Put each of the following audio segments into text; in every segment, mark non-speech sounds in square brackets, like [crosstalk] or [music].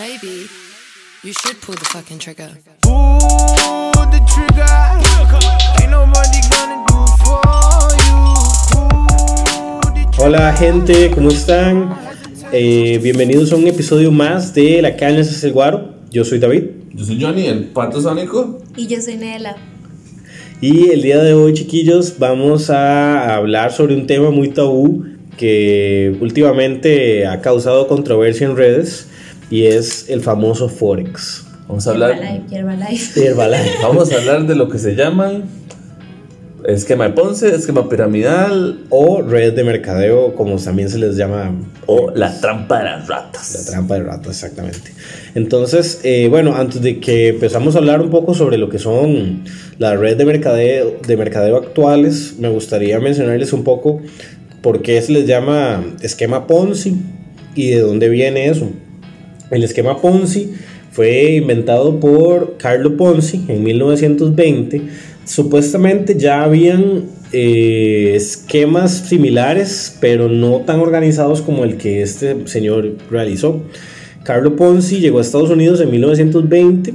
Maybe you should pull the fucking trigger. Pull the trigger. Ain't nobody gonna do for you. Hola gente, ¿cómo están? Eh, bienvenidos a un episodio más de La Caña es el Guaro. Yo soy David Yo soy Johnny, el pato sónico. Y yo soy Nela. y el día de hoy chiquillos vamos a hablar sobre un tema muy tabú que últimamente ha causado controversia en redes y es el famoso Forex. Vamos a hablar, Herbalife, Herbalife. [laughs] Herbalife. vamos a hablar de lo que se llaman esquema de Ponce, esquema piramidal o red de mercadeo, como también se les llama o la trampa de las ratas. La trampa de ratas, exactamente. Entonces, eh, bueno, antes de que empezamos a hablar un poco sobre lo que son las redes de mercadeo, de mercadeo actuales, me gustaría mencionarles un poco por qué se les llama esquema Ponzi y de dónde viene eso. El esquema Ponzi fue inventado por Carlo Ponzi en 1920. Supuestamente ya habían eh, esquemas similares, pero no tan organizados como el que este señor realizó. Carlo Ponzi llegó a Estados Unidos en 1920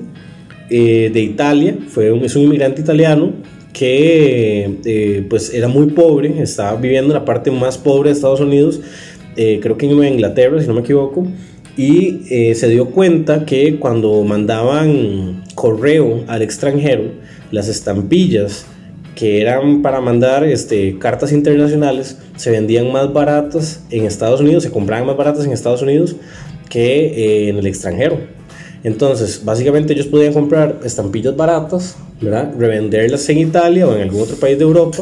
eh, de Italia, fue un, es un inmigrante italiano que eh, pues era muy pobre, estaba viviendo en la parte más pobre de Estados Unidos, creo que en Inglaterra, si no me equivoco, y eh, se dio cuenta que cuando mandaban correo al extranjero, las estampillas que eran para mandar este, cartas internacionales se vendían más baratas en Estados Unidos, se compraban más baratas en Estados Unidos que eh, en el extranjero. Entonces, básicamente ellos podían comprar estampillas baratas, ¿verdad? revenderlas en Italia o en algún otro país de Europa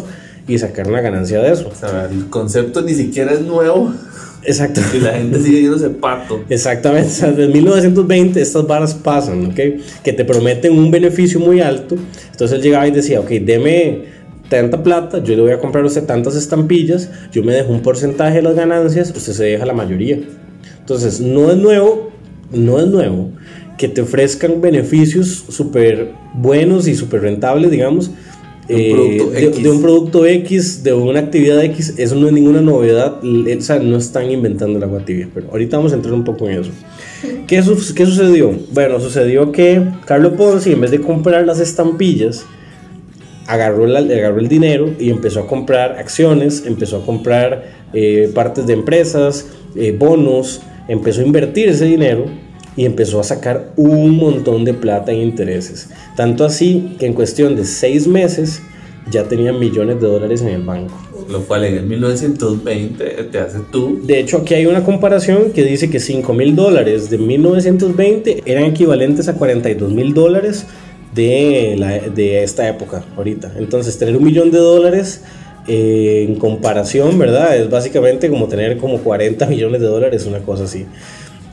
y sacar una ganancia de eso. El concepto ni siquiera es nuevo Exacto. y la gente sigue yéndose pato. Exactamente, o sea, desde 1920 estas varas pasan, ¿ok? Que te prometen un beneficio muy alto. Entonces él llegaba y decía, ok, deme tanta plata, yo le voy a comprar a usted tantas estampillas, yo me dejo un porcentaje de las ganancias, usted se deja la mayoría. Entonces, no es nuevo, no es nuevo que te ofrezcan beneficios súper buenos y súper rentables, digamos, De un eh, producto de, X. de un producto X, de una actividad X, eso no es ninguna novedad, o sea, no están inventando el agua tibia, pero ahorita vamos a entrar un poco en eso. [laughs] ¿Qué, su- qué sucedió? Bueno, sucedió que Carlo Ponzi, en vez de comprar las estampillas, agarró, la- agarró el dinero y empezó a comprar acciones, empezó a comprar eh, partes de empresas, eh, bonos, empezó a invertir ese dinero y empezó a sacar un montón de plata en intereses. Tanto así que en cuestión de seis meses ya tenía millones de dólares en el banco. Lo cual en el 1920 te hace tú. De hecho, aquí hay una comparación que dice que 5 mil dólares de 1920 eran equivalentes a 42 mil dólares de, la- de esta época, ahorita. Entonces, tener un millón de dólares eh, en comparación, ¿verdad? Es básicamente como tener como 40 millones de dólares, una cosa así.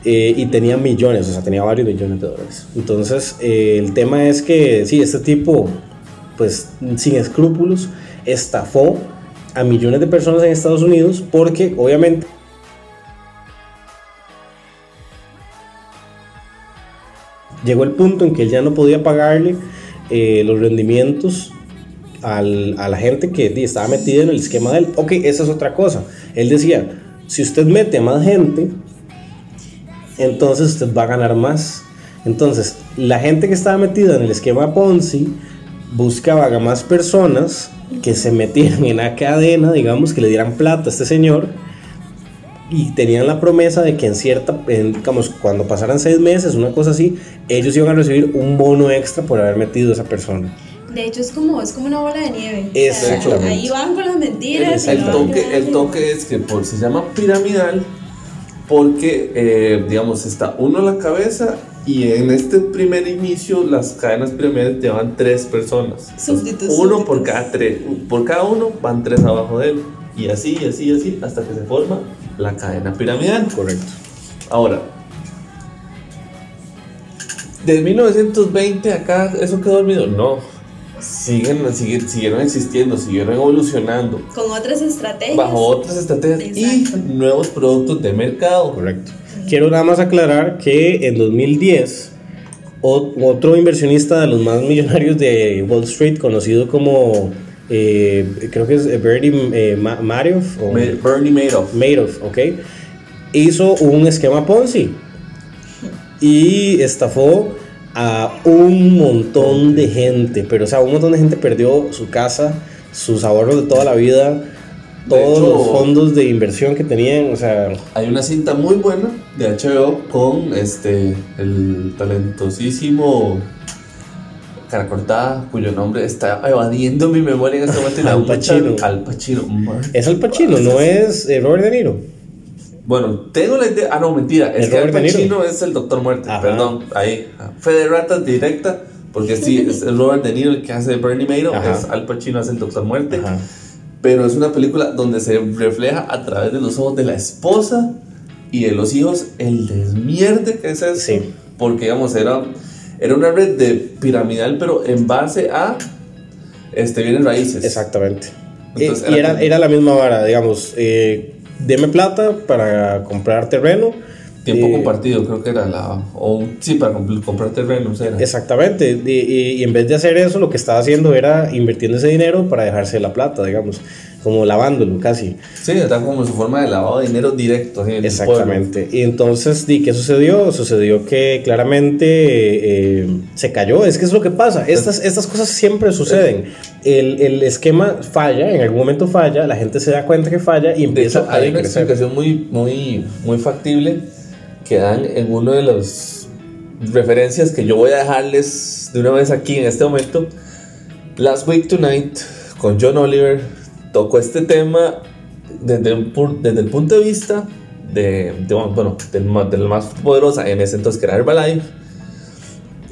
Eh, y tenía millones, o sea, tenía varios millones de dólares. Entonces, eh, el tema es que, sí, este tipo, pues, sin escrúpulos, estafó a millones de personas en Estados Unidos porque, obviamente, llegó el punto en que él ya no podía pagarle eh, los rendimientos al- a la gente que estaba metida en el esquema de él. Ok, esa es otra cosa. Él decía, si usted mete a más gente, entonces usted va a ganar más. Entonces, la gente que estaba metida en el esquema Ponzi buscaba a más personas que se metieran en la cadena, digamos, que le dieran plata a este señor y tenían la promesa de que en cierta, en, digamos, cuando pasaran seis meses, una cosa así, ellos iban a recibir un bono extra por haber metido a esa persona. De hecho, es como, es como una bola de nieve. O Exactamente. sea, ahí van con las mentiras. y El van toque, el toque es que por, se llama piramidal porque, eh, digamos, está uno a la cabeza y en este primer inicio las cadenas piramidales llevan tres personas. Entonces, Súbditos, uno súbditos. por cada tres, por cada uno van tres abajo de él y así, y así, y así hasta que se forma la cadena piramidal. Correcto. Ahora, de 1920 acá, ¿eso quedó dormido? No. Siguen, siguen- siguieron existiendo, siguieron evolucionando Con otras estrategias. bajo otras estrategias Exacto. y nuevos productos de mercado. Correcto. Quiero nada más aclarar que en 2010 o- otro inversionista de los más millonarios de Wall Street, conocido como eh, creo que es Bernie eh, Ma- Madoff o Bernie Madoff. Madoff, ¿ok? Hizo un esquema Ponzi. y estafó a un montón de gente. Pero, o sea, un montón de gente perdió su casa, sus ahorros de toda la vida, todos hecho- los fondos de inversión que tenían. O sea, Hay una cinta muy buena de HBO con este el talentosísimo cara cortada, cuyo nombre está evadiendo mi memoria en este momento. y la Al Pacino. Al Pacino. man. es Al Pacino, no es eh, Robert De Niro. Bueno, tengo la idea. Ah, no, mentira. Es ¿Es que Al? Pacino es el Doctor Muerte. Ajá. Perdón, ahí. Fe de ratas directa. Porque sí, es Robert De Niro el que hace Bernie Madoff. Es Al Pacino hace el Doctor Muerte. Ajá. Pero es una película donde se refleja a través de los ojos de la esposa y de los hijos el desmierde que es eso. Sí. Porque, digamos, era, era una red de piramidal, pero en base a este, bienes raíces. Exactamente. Entonces, y era era la misma vara, digamos, eh, deme plata para comprar terreno. Tiempo eh, compartido, creo que era la. O, sí, para comp- comprar terrenos era. Exactamente, y, y- y en vez de hacer eso, lo que estaba haciendo era invirtiendo ese dinero para dejarse la plata, digamos, como lavándolo casi. Sí, era como su forma de lavado de dinero directo. en el Exactamente. Y entonces, ¿y qué sucedió? Sucedió que claramente eh, se cayó. Es que es lo que pasa. Estas, estas cosas siempre suceden. El, el esquema falla, en algún momento falla, la gente se da cuenta que falla y empieza hecho, a hay una decrecer. explicación muy, muy, muy factible que dan en uno de las referencias que yo voy a dejarles de una vez aquí en este momento. Last Week Tonight con John Oliver tocó este tema desde, pu- desde el punto de vista de, de, bueno, del ma- de la más poderosa en ese entonces que era Herbalife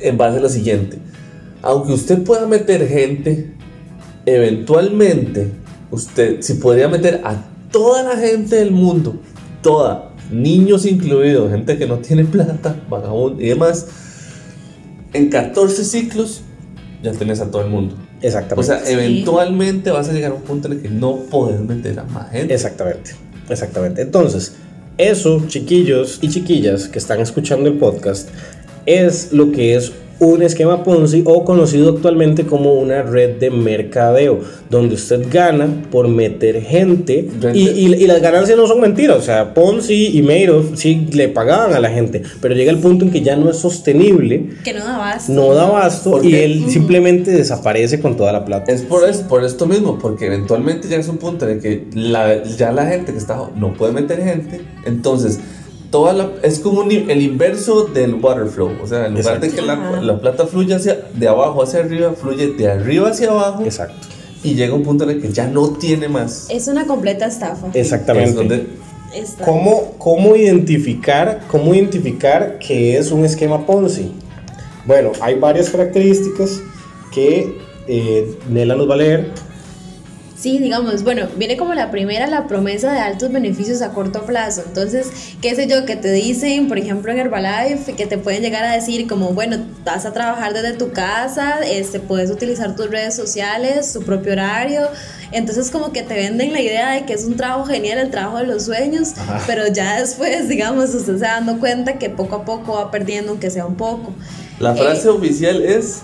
en base a lo siguiente. Aunque usted pueda meter gente, eventualmente usted, si podría meter a toda la gente del mundo, toda, niños incluidos, gente que no tiene plata, vagabundo y demás, en 14 ciclos ya tenés a todo el mundo. O Exactamente. sea, eventualmente vas a llegar a un punto en el que no podés meter a más gente. Exactamente, exactamente. Entonces, eso, chiquillos y chiquillas que están escuchando el podcast, es lo que es un esquema Ponzi o conocido actualmente como una red de mercadeo, donde usted gana por meter gente y, y- y las ganancias no son mentiras, o sea, Ponzi y Madoff sí le pagaban a la gente, pero llega el punto en que ya no es sostenible, Que no da abasto. no da abasto ¿Por y él simplemente desaparece con toda la plata. Es por, es por esto mismo, porque eventualmente llegas a un punto en el que la- ya la gente que está no puede meter gente, entonces toda la, es como un el inverso del water flow, o sea, en lugar de que la, plata fluya hacia, de abajo hacia arriba, fluye de arriba hacia abajo Exacto, y llega un punto en el que ya no tiene más. Es una completa estafa. exactamente. Es donde Esta- ¿Cómo, cómo, identificar, ¿Cómo identificar que es un esquema Ponzi? Bueno, hay varias características que eh, Nela nos va a leer. Sí, digamos, bueno, viene como la primera, la promesa de altos beneficios a corto plazo. Entonces, qué sé yo, que te dicen, por ejemplo, en Herbalife, que te pueden llegar a decir como, bueno, vas a trabajar desde tu casa, este, puedes utilizar tus redes sociales, tu propio horario. Entonces, como que te venden la idea de que es un trabajo genial, el trabajo de los sueños, Ajá. pero ya después, digamos, usted se dando cuenta que poco a poco va perdiendo, aunque sea un poco. la frase Eh, oficial es,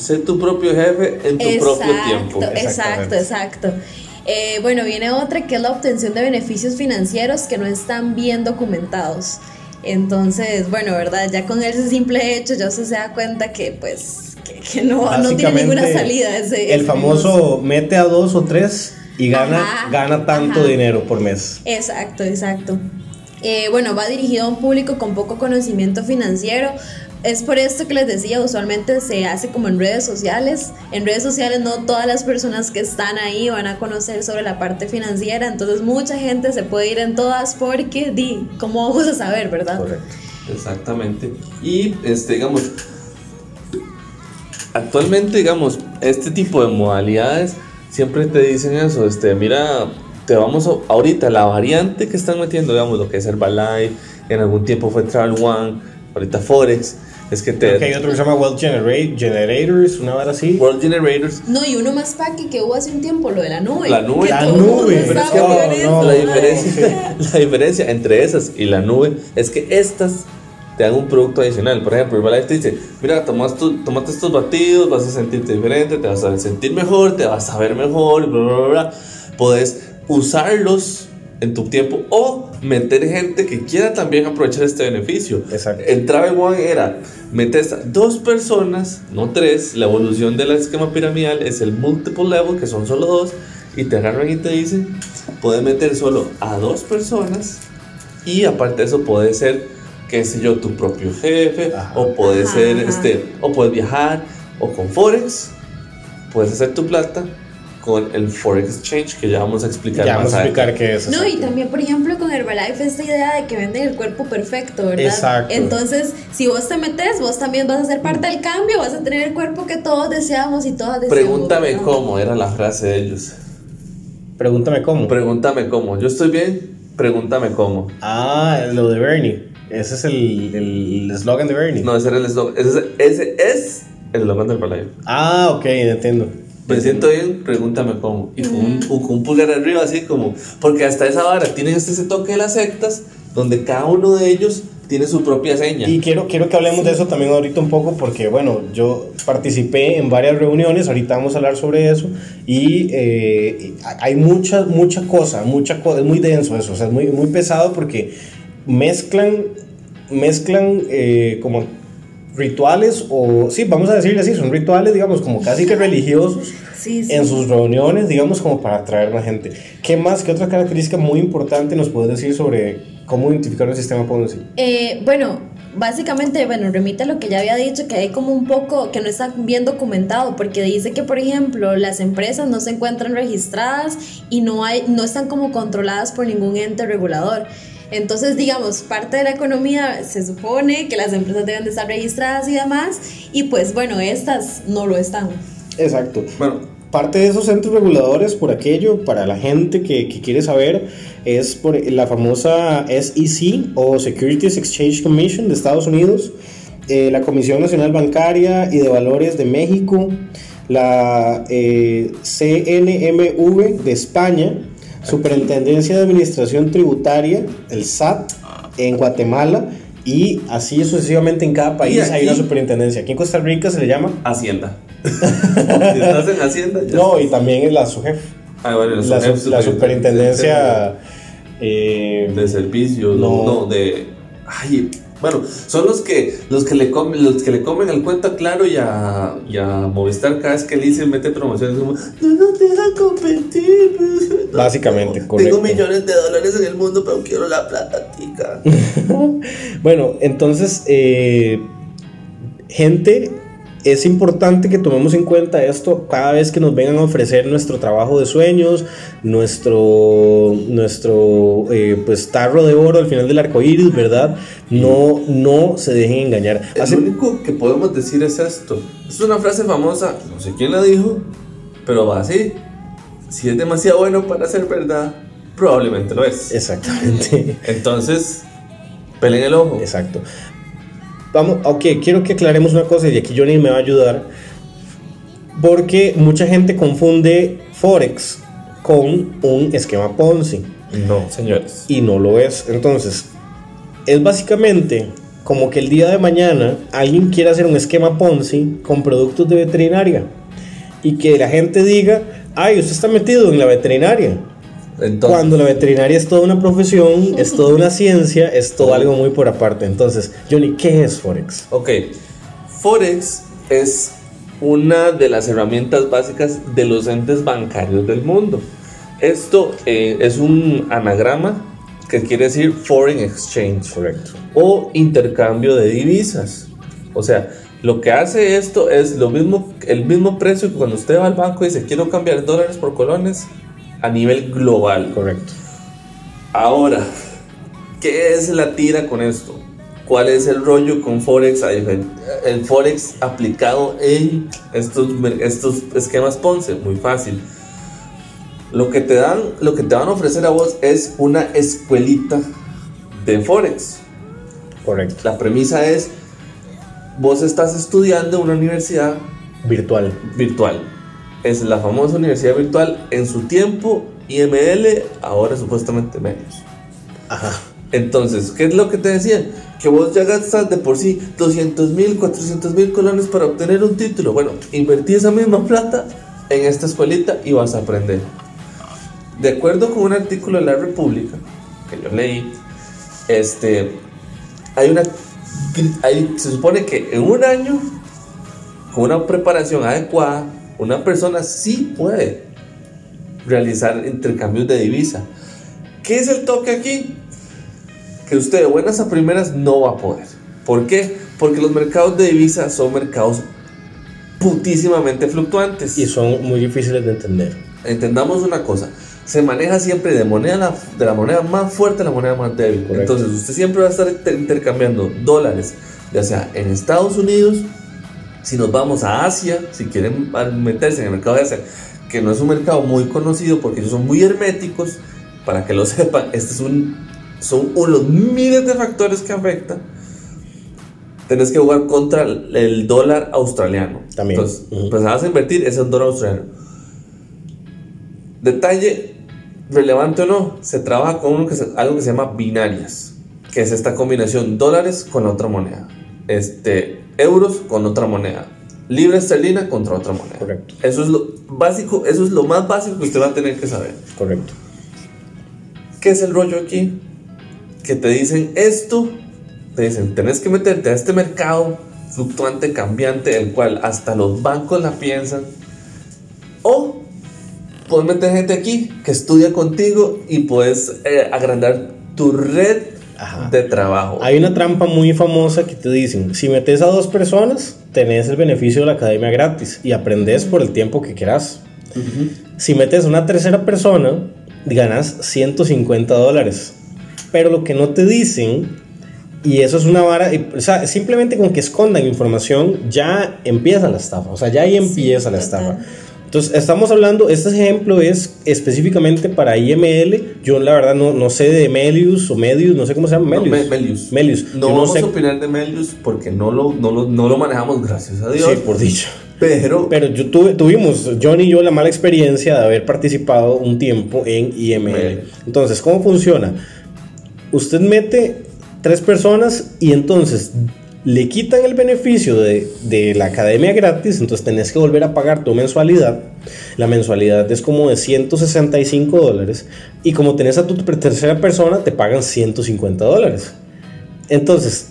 sé tu propio jefe en tu propio tiempo. Exacto, exacto. Eh, bueno, viene otra que es la obtención de beneficios financieros que no están bien documentados. Entonces, bueno, ¿verdad? Ya con ese simple hecho ya usted se da cuenta que pues que, que no, no tiene ninguna salida ese. El ese famoso mete a dos o tres y gana, Ajá, gana tanto ajá. dinero por mes. Exacto, exacto. Eh, bueno, va dirigido a un público con poco conocimiento financiero. Es por esto que les decía, usualmente se hace como en redes sociales. En redes sociales no todas las personas que están ahí van a conocer sobre la parte financiera, entonces mucha gente se puede ir en todas porque, di, ¿cómo vamos a saber, verdad? Correcto. Exactamente. Y este, digamos, actualmente, digamos, este tipo de modalidades siempre te dicen eso, este, mira, te vamos a, ahorita la variante que están metiendo, digamos, lo que es Herbalife, en algún tiempo fue Travel One, ahorita Forex, es que te Creo que hay otro que se llama Wealth Generate, Generators, una vara así. World Generators No, y uno más paqui que hubo hace un tiempo, lo de la nube. La nube. La nube, pero es que no, la diferencia, [laughs] la diferencia entre esas y la nube es que estas te dan un producto adicional. Por ejemplo, Herbalife te dice, mira, tomas tu, tomate estos batidos, vas a sentirte diferente, te vas a sentir mejor, te vas a ver mejor, bla, bla, bla, bla. Puedes usarlos en tu tiempo o meter gente que quiera también aprovechar este beneficio. Exacto. El Travel One era metes a dos personas, no tres. La evolución del esquema piramidal es el multiple level, que son solo dos, y te agarran y te dicen, puedes meter solo a dos personas y aparte de eso puede ser, qué sé yo, tu propio jefe, Ajá. o puede Ajá, ser, ajá. este, o puedes viajar, o con Forex, puedes hacer tu plata con el Forex Exchange, que ya vamos a explicar Ya vamos más a explicar qué es. No, y también, por ejemplo, con Herbalife, esta idea de que venden el cuerpo perfecto, ¿verdad? Exacto. Entonces, si vos te metes, vos también vas a ser parte del cambio, vas a tener el cuerpo que todos deseamos y todas deseamos. Pregúntame ¿verdad? cómo, era la frase de ellos. Pregúntame cómo. Pregúntame cómo. Yo estoy bien, pregúntame cómo. ah, lo de Bernie. Ese es el el eslogan de Bernie. No, ese era el eslogan. Ese, ese es el eslogan del Herbalife. Ah, ok, entiendo. Me siento bien, pregúntame cómo. Y con un, con un pulgar arriba, así como. Porque hasta esa vara tienen este ese toque de las sectas, donde cada uno de ellos tiene su propia seña. Y quiero, quiero que hablemos de eso también ahorita un poco porque, bueno, yo participé en varias reuniones, ahorita vamos a hablar sobre eso, y eh, hay mucha, mucha cosa, mucha cosa, es muy denso eso, o sea, es muy, muy pesado porque mezclan, mezclan eh, como rituales, o sí, vamos a decirle así, son rituales, digamos, como casi que religiosos Sí, sí. en sus reuniones, digamos, como para atraer más gente. ¿Qué más, qué otra característica muy importante nos puedes decir sobre cómo identificar un sistema Ponzi? Eh, bueno, básicamente, bueno, remite a lo que ya había dicho, que hay como un poco que no está bien documentado, porque dice que, por ejemplo, las empresas no se encuentran registradas y no, hay, no están como controladas por ningún ente regulador. Entonces, digamos, parte de la economía se supone que las empresas deben de estar registradas y demás, y pues bueno, estas no lo están. Exacto. Bueno, Parte de esos centros reguladores, por aquello, para la gente que, que quiere saber, es por la famosa SEC o Securities Exchange Commission de Estados Unidos, eh, la Comisión Nacional Bancaria y de Valores de México, la eh, CNMV de España, Superintendencia de Administración Tributaria, el SAT, en Guatemala, y así sucesivamente en cada país hay una superintendencia. Aquí en Costa Rica se le llama. Hacienda. [laughs] si estás en Hacienda, ya No, y también es la SUGEF. Ah, bueno, la, SUGEF, su- la superintendencia eh, de servicios, no, no, de. Ay, bueno, son los que los que le comen, los que le comen al cuento a Claro y a, y a Movistar cada vez que le dicen mete promociones como no nos dejan competir. pues". [laughs] Básicamente, Tengo correcto. millones de dólares en el mundo, pero quiero la plata, tica. [laughs] bueno, entonces, eh, gente, es importante que tomemos en cuenta esto cada vez que nos vengan a ofrecer nuestro trabajo de sueños, nuestro, nuestro eh, pues, tarro de oro al final del arco iris, ¿verdad? No, no se dejen engañar. Hace- Lo único que podemos decir es esto. Es una frase famosa, no sé quién la dijo, pero va así. Si es demasiado bueno para ser verdad, probablemente lo es. Exactamente. Entonces, peleen el ojo. Exacto. Vamos, ok, quiero que aclaremos una cosa y aquí Johnny me va a ayudar. Porque mucha gente confunde Forex con un esquema Ponzi No, señores. y no lo es. Entonces, es básicamente como que el día de mañana alguien quiera hacer un esquema Ponzi con productos de veterinaria y que la gente diga, ay, usted está metido en la veterinaria. Entonces, Cuando la veterinaria es toda una profesión, es toda una ciencia, es todo algo muy por aparte. Entonces, Johnny, ¿qué es Forex? ok, Forex es una de las herramientas básicas de los entes bancarios del mundo. Esto eh, es un anagrama que quiere decir Foreign Exchange. Correcto. o intercambio de divisas. O sea, lo que hace esto es lo mismo, el mismo precio que cuando usted va al banco y dice quiero cambiar dólares por colones a nivel global. Correcto. Ahora, ¿qué es la tira con esto? ¿Cuál es el rollo con Forex? El Forex aplicado en estos, estos esquemas Ponce, muy fácil. Lo que te dan, lo que te van a ofrecer a vos es una escuelita de Forex. Correcto. La premisa es, vos estás estudiando en una universidad Virtual. virtual. Es la famosa universidad virtual en su tiempo, IML, ahora supuestamente medios. Ajá. Entonces, ¿qué es lo que te decían? Que vos ya gastas de por sí 200 mil, 400 mil colones para obtener un título. Bueno, invertí esa misma plata en esta escuelita y vas a aprender. De acuerdo con un artículo de la República que yo leí, este, hay una, hay- se supone que en un año, con una preparación adecuada, una persona sí puede realizar intercambios de divisa. ¿Qué es el toque aquí? Que usted de buenas a primeras no va a poder. ¿Por qué? Porque los mercados de divisa son mercados putísimamente fluctuantes. Y son muy difíciles de entender. Entendamos una cosa, se maneja siempre de, moneda la- de la moneda más fuerte a la moneda más débil. Correcto. Entonces usted siempre va a estar inter- intercambiando dólares, ya sea en Estados Unidos, si nos vamos a Asia, si quieren meterse en el mercado de Asia, que no es un mercado muy conocido porque ellos son muy herméticos, para que lo [laughs] sepan, este es un, son uno de los miles de factores que afectan. Tenés que jugar contra el dólar australiano. También. Entonces, Ujú. pues vas a invertir, es el dólar australiano. Detalle relevante o no, se trabaja con que se- algo que se llama binarias, que es esta combinación dólares con otra moneda, este, euros con otra moneda, libra esterlina contra otra moneda. Correcto. Eso es lo básico, eso es lo más básico que usted va a tener que saber. Correcto. ¿Qué es el rollo aquí? Que te dicen esto, te dicen, tenés que meterte a este mercado fluctuante, cambiante, el cual hasta los bancos la piensan. O puedes meter gente aquí que estudia contigo y puedes eh, agrandar tu red Ajá. de trabajo. Hay una trampa muy famosa que te dicen, si metes a dos personas, tenés el beneficio de la academia gratis y aprendes por el tiempo que quieras. Si metes a una tercera persona, ganas 150 dólares. Pero lo que no te dicen, y eso es una vara, y- o sea, simplemente con que escondan información, ya empieza la estafa. O sea, ya ahí empieza la total. estafa. Entonces, estamos hablando, este ejemplo es específicamente para IML. Yo, la verdad, no, no sé de Melius o Medius, no sé cómo se llama. No, Melius. Me- Melius. Melius. No vamos sé. a opinar de Melius porque no lo, no lo, no lo manejamos, gracias a Dios. Sí, por dicho. Pero, Pero yo tuve, tuvimos, John y yo, la mala experiencia de haber participado un tiempo en IML. Entonces, ¿cómo funciona? Usted mete tres personas y entonces le quitan el beneficio de, de la academia gratis, entonces tenés que volver a pagar tu mensualidad. La mensualidad es como de 165 dólares y como tenés a tu tercera persona te pagan 150 dólares. Entonces,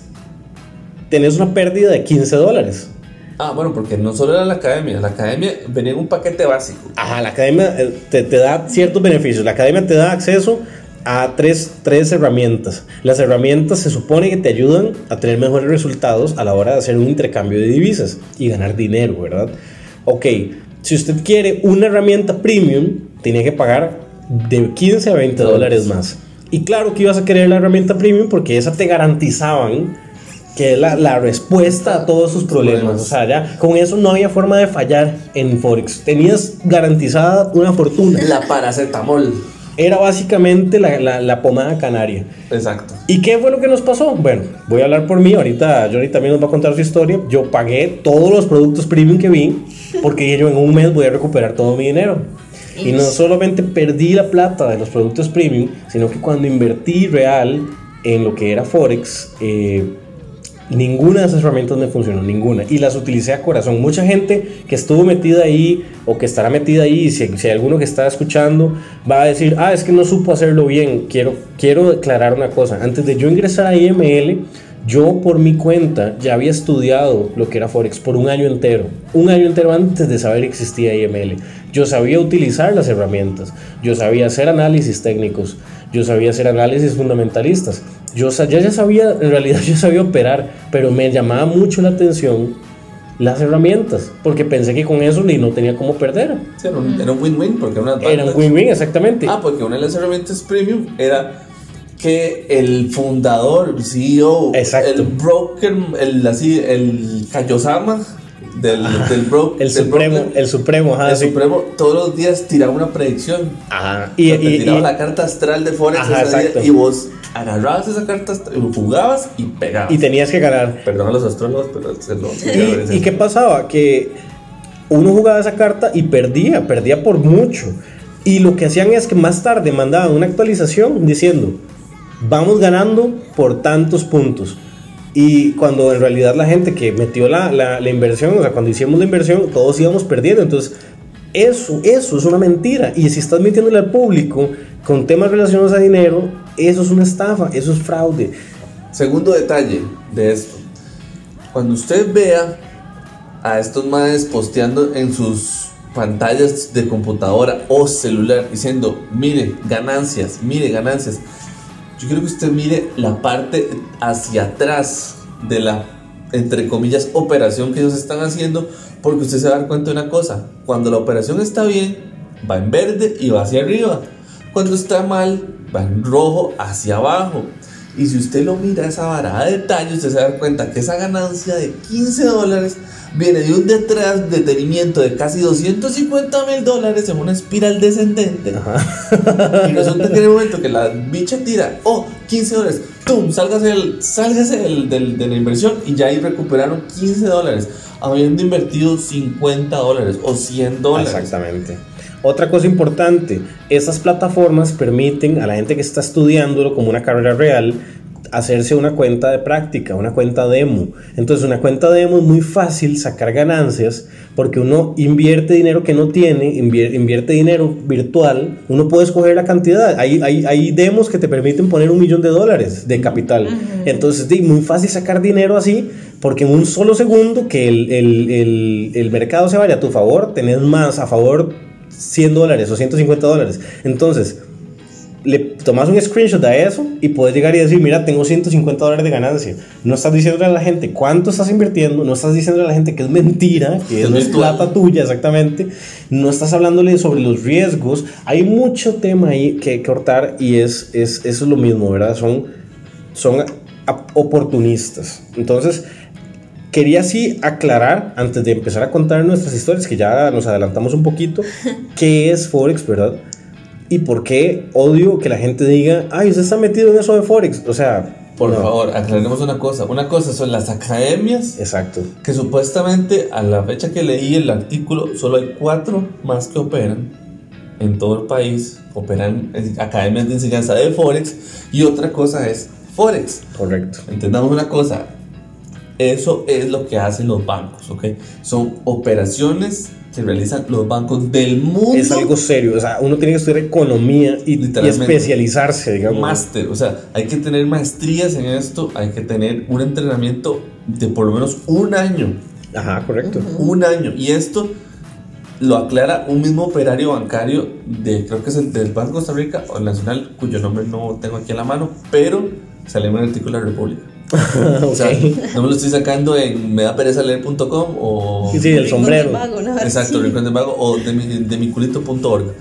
tenés una pérdida de 15 dólares. ah, bueno, porque no solo era la academia, la academia venía en un paquete básico. Ajá, la academia eh, te, te da ciertos beneficios. La academia te da acceso a tres, tres herramientas. Las herramientas se supone que te ayudan a tener mejores resultados a la hora de hacer un intercambio de divisas y ganar dinero, ¿verdad? Ok, si usted quiere una herramienta premium, tiene que pagar de 15 a 20 dólares más. Y claro que ibas a querer la herramienta premium porque esa te garantizaban que es la, la respuesta a todos sus problemas. Problemas. O sea, ya con eso no había forma de fallar en Forex. Tenías garantizada una fortuna. La paracetamol. Era básicamente la, la- la pomada canaria. Exacto. ¿Y qué fue lo que nos pasó? Bueno, voy a hablar por mí. Ahorita Johnny también nos va a contar su historia. Yo pagué todos los productos premium que vi porque dije yo en un mes voy a recuperar todo mi dinero. Y no solamente perdí la plata de los productos premium, sino que cuando invertí real en lo que era Forex, eh, ninguna de esas herramientas me funcionó, ninguna. Y las utilicé a corazón. Mucha gente que estuvo metida ahí o que estará metida ahí, si hay alguno que está escuchando, va a decir, ah, es que no supo hacerlo bien. Quiero, quiero declarar una cosa. Antes de yo ingresar a IML, yo por mi cuenta ya había estudiado lo que era Forex por un año entero. Un año entero antes de saber que existía IML. Yo sabía utilizar las herramientas. Yo sabía hacer análisis técnicos. Yo sabía hacer análisis fundamentalistas. Yo ya, ya sabía, en realidad [laughs] yo sabía operar, pero me llamaba mucho la atención las herramientas, porque pensé que con eso ni no tenía cómo perder. Sí, era un era un win-win porque era una Era un win-win, exactamente. Ah, porque una de las herramientas premium era que el fundador, el CEO, Exacto. el broker, el así, el Kayosama del, del, bro- el del supremo, broker, el supremo, ajá, el sí. supremo, todos los días tiraba una predicción. Ajá. Y, Y, tiraba y- la carta astral de Forex Ajá, día y vos agarrabas esa carta astral, jugabas y pegabas. y tenías que ganar. Perdón a los astrólogos, pero es lo ¿Y, y qué pasaba? Que uno jugaba esa carta y perdía, perdía por mucho. Y lo que hacían es que más tarde mandaban una actualización diciendo, vamos ganando por tantos puntos. Y cuando en realidad la gente que metió la, la- la inversión, o sea, cuando hicimos la inversión, todos íbamos perdiendo. Entonces, Eso, eso es una mentira. Y si estás metiéndole al público con temas relacionados a dinero, eso es una estafa, eso es fraude. Segundo detalle de esto. Cuando usted vea a estos madres posteando en sus pantallas de computadora o celular diciendo, mire, ganancias, mire, ganancias. Yo quiero que usted mire la parte hacia atrás de la, entre comillas, operación que ellos están haciendo, porque usted se va a dar cuenta de una cosa. Cuando la operación está bien, va en verde y va hacia arriba. Cuando está mal, va en rojo hacia abajo. Y si usted lo mira esa varada de detalle, usted se a dar cuenta que esa ganancia de 15 dólares viene de un detrás detenimiento de casi 250 mil dólares en una espiral descendente. Y resulta que en el momento que la bicha tira, oh, 15 dólares, ¡tum! Sálgase, del- sálgase del- del- de la inversión y ya ahí recuperaron 15 dólares, habiendo invertido 50 dólares o 100 dólares. Exactamente. Otra cosa importante, esas plataformas permiten a la gente que está estudiándolo como una carrera real hacerse una cuenta de práctica, una cuenta demo. Entonces, una cuenta demo es muy fácil sacar ganancias porque uno invierte dinero que no tiene, invier- invierte dinero virtual, uno puede escoger la cantidad. Hay, hay, hay demos que te permiten poner un millón de dólares de capital. Entonces, es muy fácil sacar dinero así porque en un solo segundo que el, el- el- el mercado se vaya a tu favor, tenés más a favor 100 dólares o 150 dólares. Entonces, le tomas un screenshot de eso y puedes llegar y decir, mira, tengo 150 dólares de ganancia. No estás diciéndole a la gente cuánto estás invirtiendo, no estás diciéndole a la gente que es mentira, que Es no es plata tuya exactamente, no estás hablándole sobre los riesgos. Hay mucho tema ahí que cortar y es, es, eso es lo mismo, ¿verdad? Son, son a- oportunistas. Entonces, quería sí aclarar, antes de empezar a contar nuestras historias, que ya nos adelantamos un poquito, [laughs] qué es Forex, ¿verdad? Y por qué odio que la gente diga, ay, usted está metido en eso de Forex. O sea, Por no. favor, aclaremos una cosa. Una cosa son las academias Exacto. que supuestamente a la fecha que leí el artículo solo hay cuatro más que operan en todo el país, operan en academias de enseñanza de Forex y otra cosa es Forex. Correcto. Entendamos una cosa, eso es lo que hacen los bancos, ¿ok? Son operaciones que realizan los bancos del mundo. Es algo serio. O sea, uno tiene que estudiar economía y, especializarse, digamos. máster, o sea, hay que tener maestrías en esto, hay que tener un entrenamiento de por lo menos un año, Ajá, correcto. un año. Y esto lo aclara un mismo operario bancario de, creo que es el del Banco de Costa Rica o el Nacional, cuyo nombre no tengo aquí en la mano, pero salió en el artículo de la República. [laughs] O sea, no me lo estoy sacando en medaperezaleer.com o... Sí, el Rincón sombrero. Vago, ¿no? Exacto, Sí. Rincón del Vago o de, mi, de miculito.org. [laughs]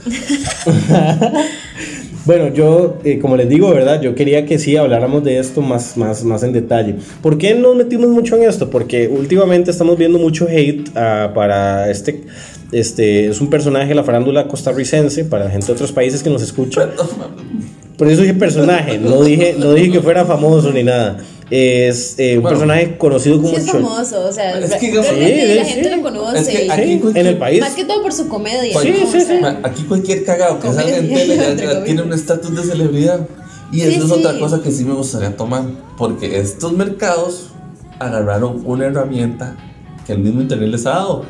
Bueno, yo, eh, como les digo, ¿verdad? Yo quería que sí habláramos de esto más, más, más en detalle. ¿Por qué nos metimos mucho en esto? Porque últimamente estamos viendo mucho hate ah, para este, este, es un personaje de la farándula costarricense, para la gente de otros países que nos escucha. Por eso dije personaje, no dije, no dije que fuera famoso ni nada. Es eh, un Bueno. personaje conocido como Sí es famoso, o sea, Es que, realmente sí, la sí. gente lo conoce. Es que aquí en el país. Más que todo por su comedia. Cual- ¿no? sí, O sea, Aquí cualquier cagado que salga en tele ya- [laughs] ya tiene un estatus de celebridad. Y Sí, eso es sí. otra cosa que sí me gustaría tomar. Porque estos mercados agarraron una herramienta que el mismo internet les ha dado.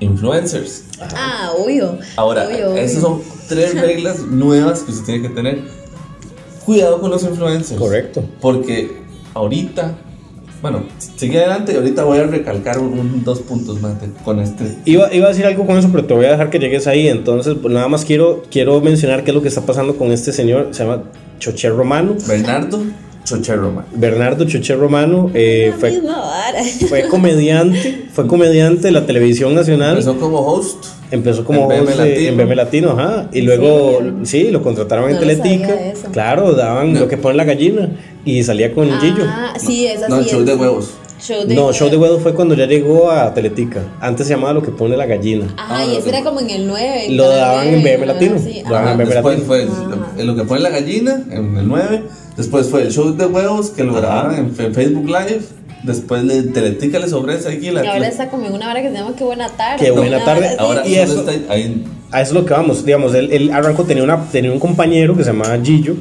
Influencers. Ah, obvio. Ahora, obvio, esas son tres [laughs] reglas nuevas que se tiene que tener. Cuidado con los influencers. Correcto. Porque ahorita, bueno, sigue adelante y ahorita voy a recalcar un, un- dos puntos más de- con este. Iba, iba a decir algo con eso, pero te voy a dejar que llegues ahí. Entonces, pues, nada más quiero, quiero mencionar qué es lo que está pasando con este señor. Se llama Chocher Romano. Bernardo Chocherroma. Bernardo Chocher Romano eh, fue, [laughs] fue comediante, fue comediante de la televisión nacional. Empezó como host. Empezó como En BM host Latino. en BM Latino, ajá. Y ¿En luego, serio? sí, lo contrataron en No lo Teletica. Claro, daban No. lo que pone la gallina. Y salía con Gillo. Ah, sí, esa No, sí show es. de huevos. Show de No, Show de Huevo fue cuando ya llegó a Teletica. Antes se llamaba Lo que pone la gallina. Ajá, Ah, y ese no. era como en el 9. Lo daban en BM Latino. Lo daban en BM después Latino. fue el- lo, que pone la gallina en el 9. Después fue el show de huevos que lo Ajá. grabaron en, Facebook Live. Después de Teletica les ofrece aquí la. Y ahora la- está como en una hora que se llama Qué Buena Tarde. Qué Buena Tarde. así. Ahora Y eso- está ahí. A eso es lo que vamos. Digamos, él, él arrancó, tenía, una, tenía un compañero que se llamaba Gillo.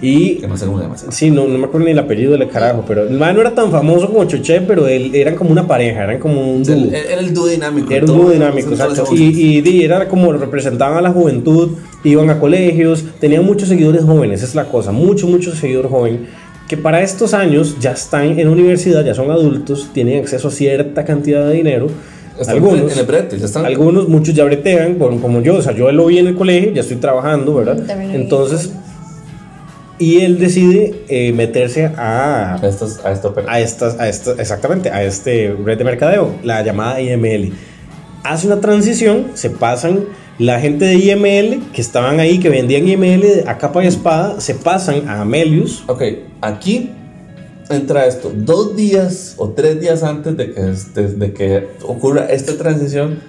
Y Que no sé cómo se llama. ese. Sí, no, no me acuerdo ni el apellido del carajo, pero el man no era tan famoso como Choché, pero él eran como una pareja, eran como un dúo. Era era el dúo dinámico. Era un dúo dinámico, exacto. Y, y, di, era como representaban a la juventud, iban a colegios, tenían muchos seguidores jóvenes, esa es la cosa, muchos, muchos seguidores jóvenes, que para estos años ya están en universidad, ya son adultos, tienen acceso a cierta cantidad de dinero. Están algunos, en el brete, ya están. algunos, muchos ya bretean, bueno, como yo, o sea, yo lo vi en el colegio, ya estoy trabajando, ¿verdad? Entonces, y él decide eh, meterse a, A, estos, a operación. a estas, a esta, exactamente, a este red de mercadeo, la llamada IML. Hace una transición, se pasan la gente de IML que estaban ahí, que vendían IML a capa y espada, se pasan a Amelius. Ok, aquí entra esto. Dos días o tres días antes de que, de, de que ocurra esta transición,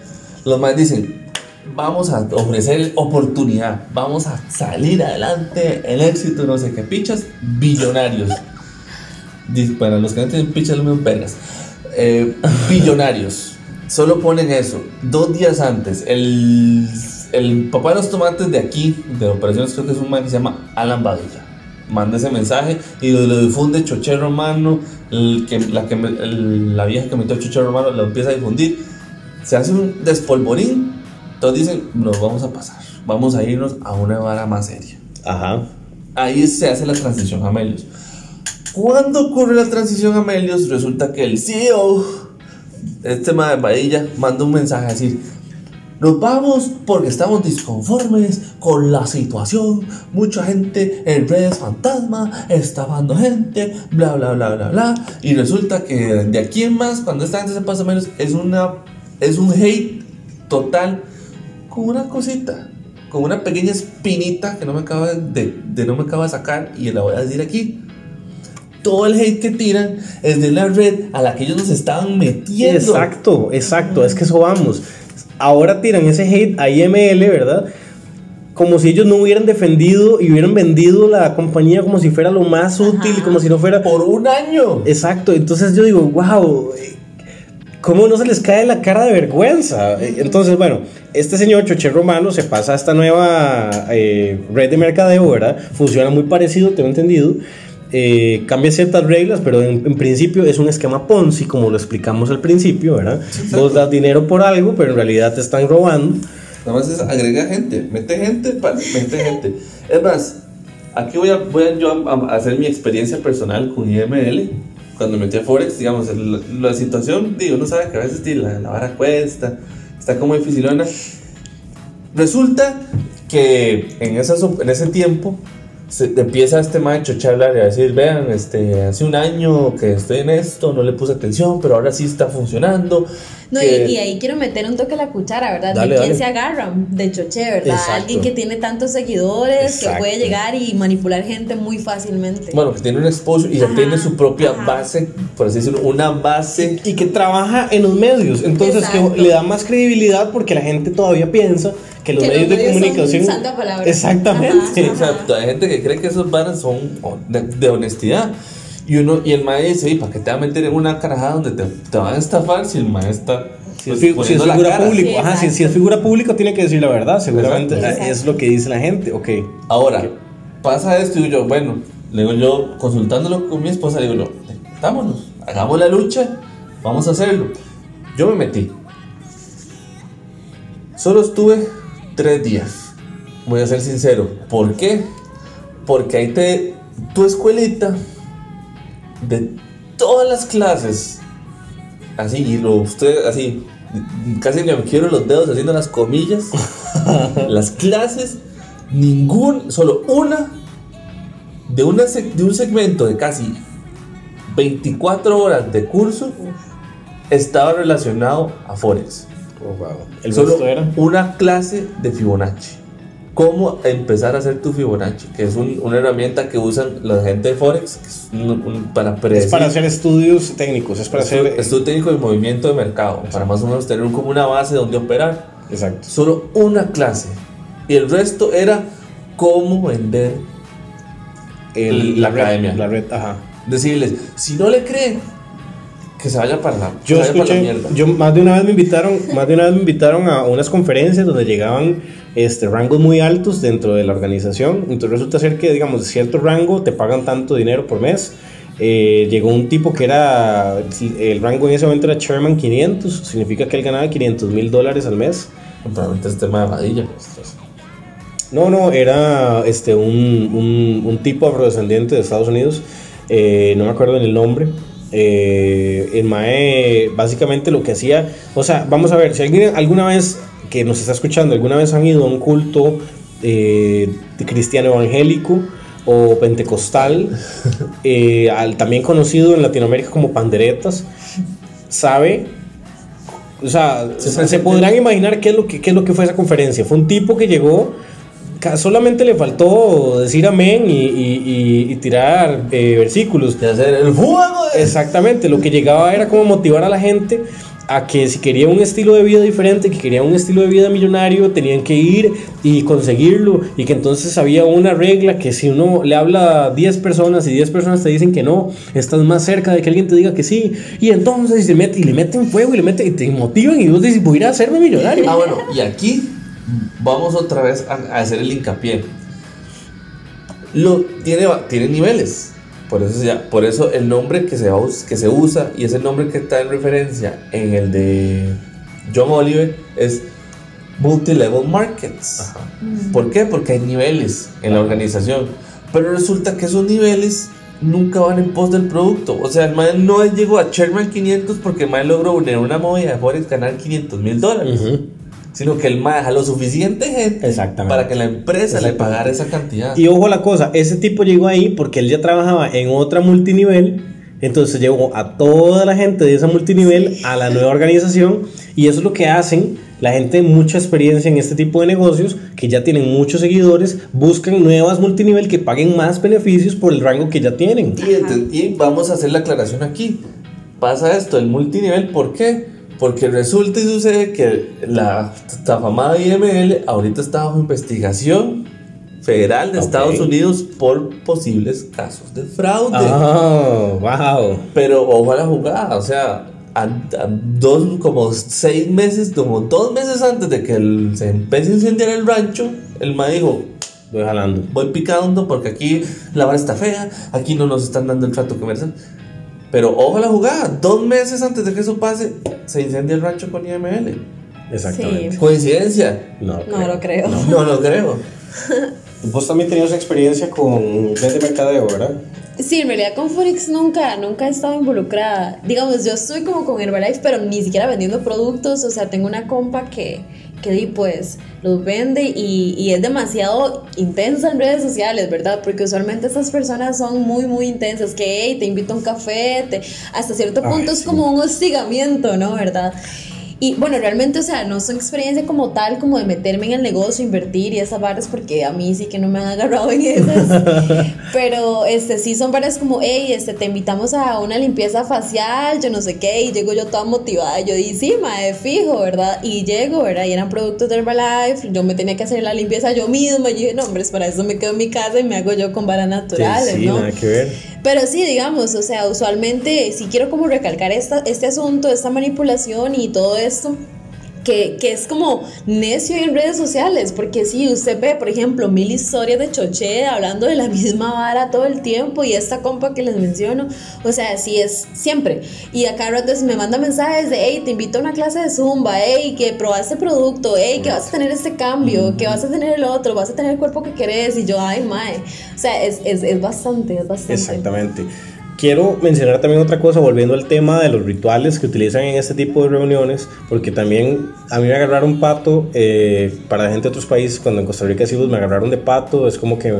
los más dicen, vamos a ofrecer oportunidad, vamos a salir adelante, el éxito, no sé qué, pichas, billonarios. Para los que no tienen pichas, lo mismo vergas. Eh, billonarios. Solo ponen eso. Dos días antes, el, el papá de los tomates de aquí, de operaciones, creo que es un man que se llama Alan Badilla. Manda ese mensaje y lo, lo difunde Choché Romano. El que, la, que, el- la vieja que metió Choché Romano lo empieza a difundir. Se hace un despolvorín. Todos dicen: Nos vamos a pasar. Vamos a irnos a una vara más seria. Ajá. Ahí se hace la transición a Melios. Cuando ocurre la transición a Melios, resulta que el CEO, este de Badilla, manda un mensaje a decir: Nos vamos porque estamos disconformes con la situación. Mucha gente en redes fantasma está dando gente, bla, bla, bla, bla, bla. Y resulta que de aquí en más, cuando esta gente se pasa a Melios, es, una, es un hate total con una cosita, con una pequeña espinita que no me acaba de, de no me acaba de sacar y la voy a decir aquí. Todo el hate que tiran es de la red a la que ellos nos estaban metiendo. Exacto, exacto, es que eso vamos. Ahora tiran ese hate a IML, ¿verdad? Como si ellos no hubieran defendido y hubieran vendido la compañía como si fuera lo más útil, como si no fuera... Por un año. Exacto, entonces yo digo, wow, ¿cómo no se les cae la cara de vergüenza? Eh, Entonces, bueno, este señor Choche Romano se pasa a esta nueva eh, red de mercadeo, ¿verdad? Funciona muy parecido, tengo entendido. Eh, cambia ciertas reglas, pero en, en principio es un esquema Ponzi, como lo explicamos al principio, ¿verdad? Vos das dinero por algo, pero en realidad te están robando. Nada más es agrega gente, mete gente, mete gente. Es más, aquí voy a, voy a yo a, a hacer mi experiencia personal con IML. Cuando metí a Forex, digamos, el- la, situación, digo, uno sabe que a veces la, la vara cuesta, está como dificilona. Resulta que en, op- en ese tiempo se empieza este macho a hablar y a decir, vean, este, hace un año que estoy en esto, no le puse atención, pero ahora sí está funcionando. No, que- y, y ahí quiero meter un toque a la cuchara, ¿verdad? Dale, de quién dale. se agarran, de Choché, ¿verdad? Exacto. Alguien que tiene tantos seguidores Exacto. que puede llegar y manipular gente muy fácilmente. Bueno, que tiene un exposure y ya tiene su propia ajá. base, por así decirlo, una base. Y que trabaja en los medios, entonces Exacto. que le da más credibilidad porque la gente todavía piensa que los Que los medios de medios son comunicación... santa palabra. Exactamente. Ajá. Exacto, hay gente que cree que esos varas son de, de honestidad. Y uno y el maestro dice, "Ey, ¿para qué te va a meter en una carajada donde te, te van a estafar si el maestro está Si es, pues, si es figura cara"? pública, Sí, ajá, si, es figura pública tiene que decir la verdad, seguramente Exacto. es lo que dice la gente, ok. Ahora, pasa esto y yo, bueno, le digo yo, consultándolo con mi esposa, le digo yo, vámonos, hagamos la lucha, vamos a hacerlo. Yo me metí. Solo estuve tres días, voy a ser sincero. ¿Por qué? Porque ahí te, tu escuelita, de todas las clases, así, y lo, usted, así, casi me quiero los dedos haciendo las comillas, [laughs] las clases, ningún, solo una, de, una de un segmento de casi 24 horas de curso, estaba relacionado a Forex. El Solo resto era. una clase de Fibonacci. Cómo empezar a hacer tu Fibonacci, que es un- una herramienta que usan la gente de Forex que es un- un- para Es predecir. para hacer estudios técnicos, es para hacer. estudio, estudio técnico de movimiento de mercado, para más o menos tener como una base donde operar. Exacto. Solo una clase. Y el resto era cómo vender. El- La red- academia. La red, ajá. Decirles, si no le creen, que se vaya para la, Yo vaya para la escuché, mierda. yo más de una vez me invitaron, más de una vez me invitaron a unas conferencias donde llegaban este, rangos muy altos dentro de la organización. Entonces resulta ser que, digamos, de cierto rango te pagan tanto dinero por mes. Eh, llegó un tipo que era, el rango en ese momento era Chairman 500, significa que él ganaba 500 mil dólares al mes. Probablemente es tema de vadilla. pues, No, no, era este, un, un, un tipo afrodescendiente de Estados Unidos, eh, no me acuerdo el nombre. Eh, el Mae básicamente lo que hacía, o sea, vamos a ver, si alguien alguna vez que nos está escuchando, alguna vez han ido a un culto eh, cristiano evangélico o pentecostal, [laughs] eh, al, también conocido en Latinoamérica como panderetas, sabe o sea, se, podrán imaginar qué es, lo que, qué es lo que fue esa conferencia. Fue un tipo que llegó, solamente le faltó decir amén y, y- y- y tirar eh, versículos. De hacer el Exactamente, lo que llegaba era como motivar a la gente a que si querían un estilo de vida diferente, que querían un estilo de vida millonario, tenían que ir y conseguirlo y que entonces había una regla que si uno le habla a 10 personas y 10 personas te dicen que no, estás más cerca de que alguien te diga que sí y entonces se mete, y le meten fuego y le meten y te motivan y vos dices, voy a ir a hacerme millonario. Ah, bueno, y aquí vamos otra vez a, a hacer el hincapié. Lo, tiene, tiene niveles. Por eso, ya, por eso el nombre que se, que se usa y es el nombre que está en referencia en el de John Oliver es Multilevel Markets. ¿Por qué? Porque hay niveles en la organización. Pero resulta que esos niveles nunca van en pos del producto. O sea, el man no llegó a Chairman 500 porque el man logró unir una movida de Forex ganar 500 mil dólares. Sino que el man deja lo suficiente gente para que la empresa le pagara esa cantidad. Y ojo la cosa, ese tipo llegó ahí porque él ya trabajaba en otra multinivel, entonces llegó a toda la gente de esa multinivel a la nueva organización y eso es lo que hacen la gente de mucha experiencia en este tipo de negocios, que ya tienen muchos seguidores, buscan nuevas multinivel que paguen más beneficios por el rango que ya tienen. Y, y vamos a hacer la aclaración aquí. Pasa esto, el multinivel, ¿por qué? Porque resulta y sucede que la afamada IML ahorita está bajo investigación federal de Ok. Estados Unidos por posibles casos de fraude. Oh, wow. Pero ojo a la jugada, o sea, a, a dos, como seis meses, como dos meses antes de que el- se empiece a incendiar el rancho, el ma dijo, Voy jalando. voy picando porque aquí la vara está fea, aquí no nos están dando el trato comercial. Pero ojo a la jugada, dos meses antes de que eso pase, se incendia el rancho con IML. Exactamente. Sí. ¿Coincidencia? No, No lo creo. No lo creo. [laughs] Vos también tenías experiencia con red de mercadeo, ¿verdad? Sí, en realidad con Forex nunca, nunca he estado involucrada. Digamos, yo estoy como con Herbalife, pero ni siquiera vendiendo productos. O sea, tengo una compa que, que di, pues, los vende y, y es demasiado intensa en redes sociales, ¿verdad? Porque usualmente estas personas son muy, muy intensas. Que, hey, te invito a un café, te- hasta cierto Ay, punto es sí. como un hostigamiento, ¿no? ¿Verdad? Y bueno, realmente, o sea, no son experiencia como tal, como de meterme en el negocio, invertir y esas barras, porque a mí sí que no me han agarrado en esas. [laughs] Pero este, sí son varias como, hey, este, te invitamos a una limpieza facial, yo no sé qué, y llego yo toda motivada. Yo dije, sí, mae, fijo, ¿verdad? Y llego, ¿verdad? Y eran productos de Herbalife, yo me tenía que hacer la limpieza yo misma. Y dije, no, hombre, para eso me quedo en mi casa y me hago yo con varas naturales, sí, ¿no? nada que ver. Pero sí, digamos, o sea, usualmente si quiero como recalcar esta, este asunto, esta manipulación y todo esto. Que, que es como necio en redes sociales, porque si usted ve, por ejemplo, mil historias de Choché hablando de la misma vara todo el tiempo y esta compa que les menciono, o sea, así es siempre. Y acá ratos me manda mensajes de, hey, te invito a una clase de Zumba, hey, que probaste producto, hey, que vas a tener este cambio, que vas a tener el otro, vas a tener el cuerpo que querés, y yo, ay, mae. O sea, es, es, es bastante, es bastante. Exactamente. Quiero mencionar también otra cosa, volviendo al tema de los rituales que utilizan en este tipo de reuniones, porque también a mí me agarraron pato, eh, para la gente de otros países, cuando en Costa Rica decimos me agarraron de pato, es como que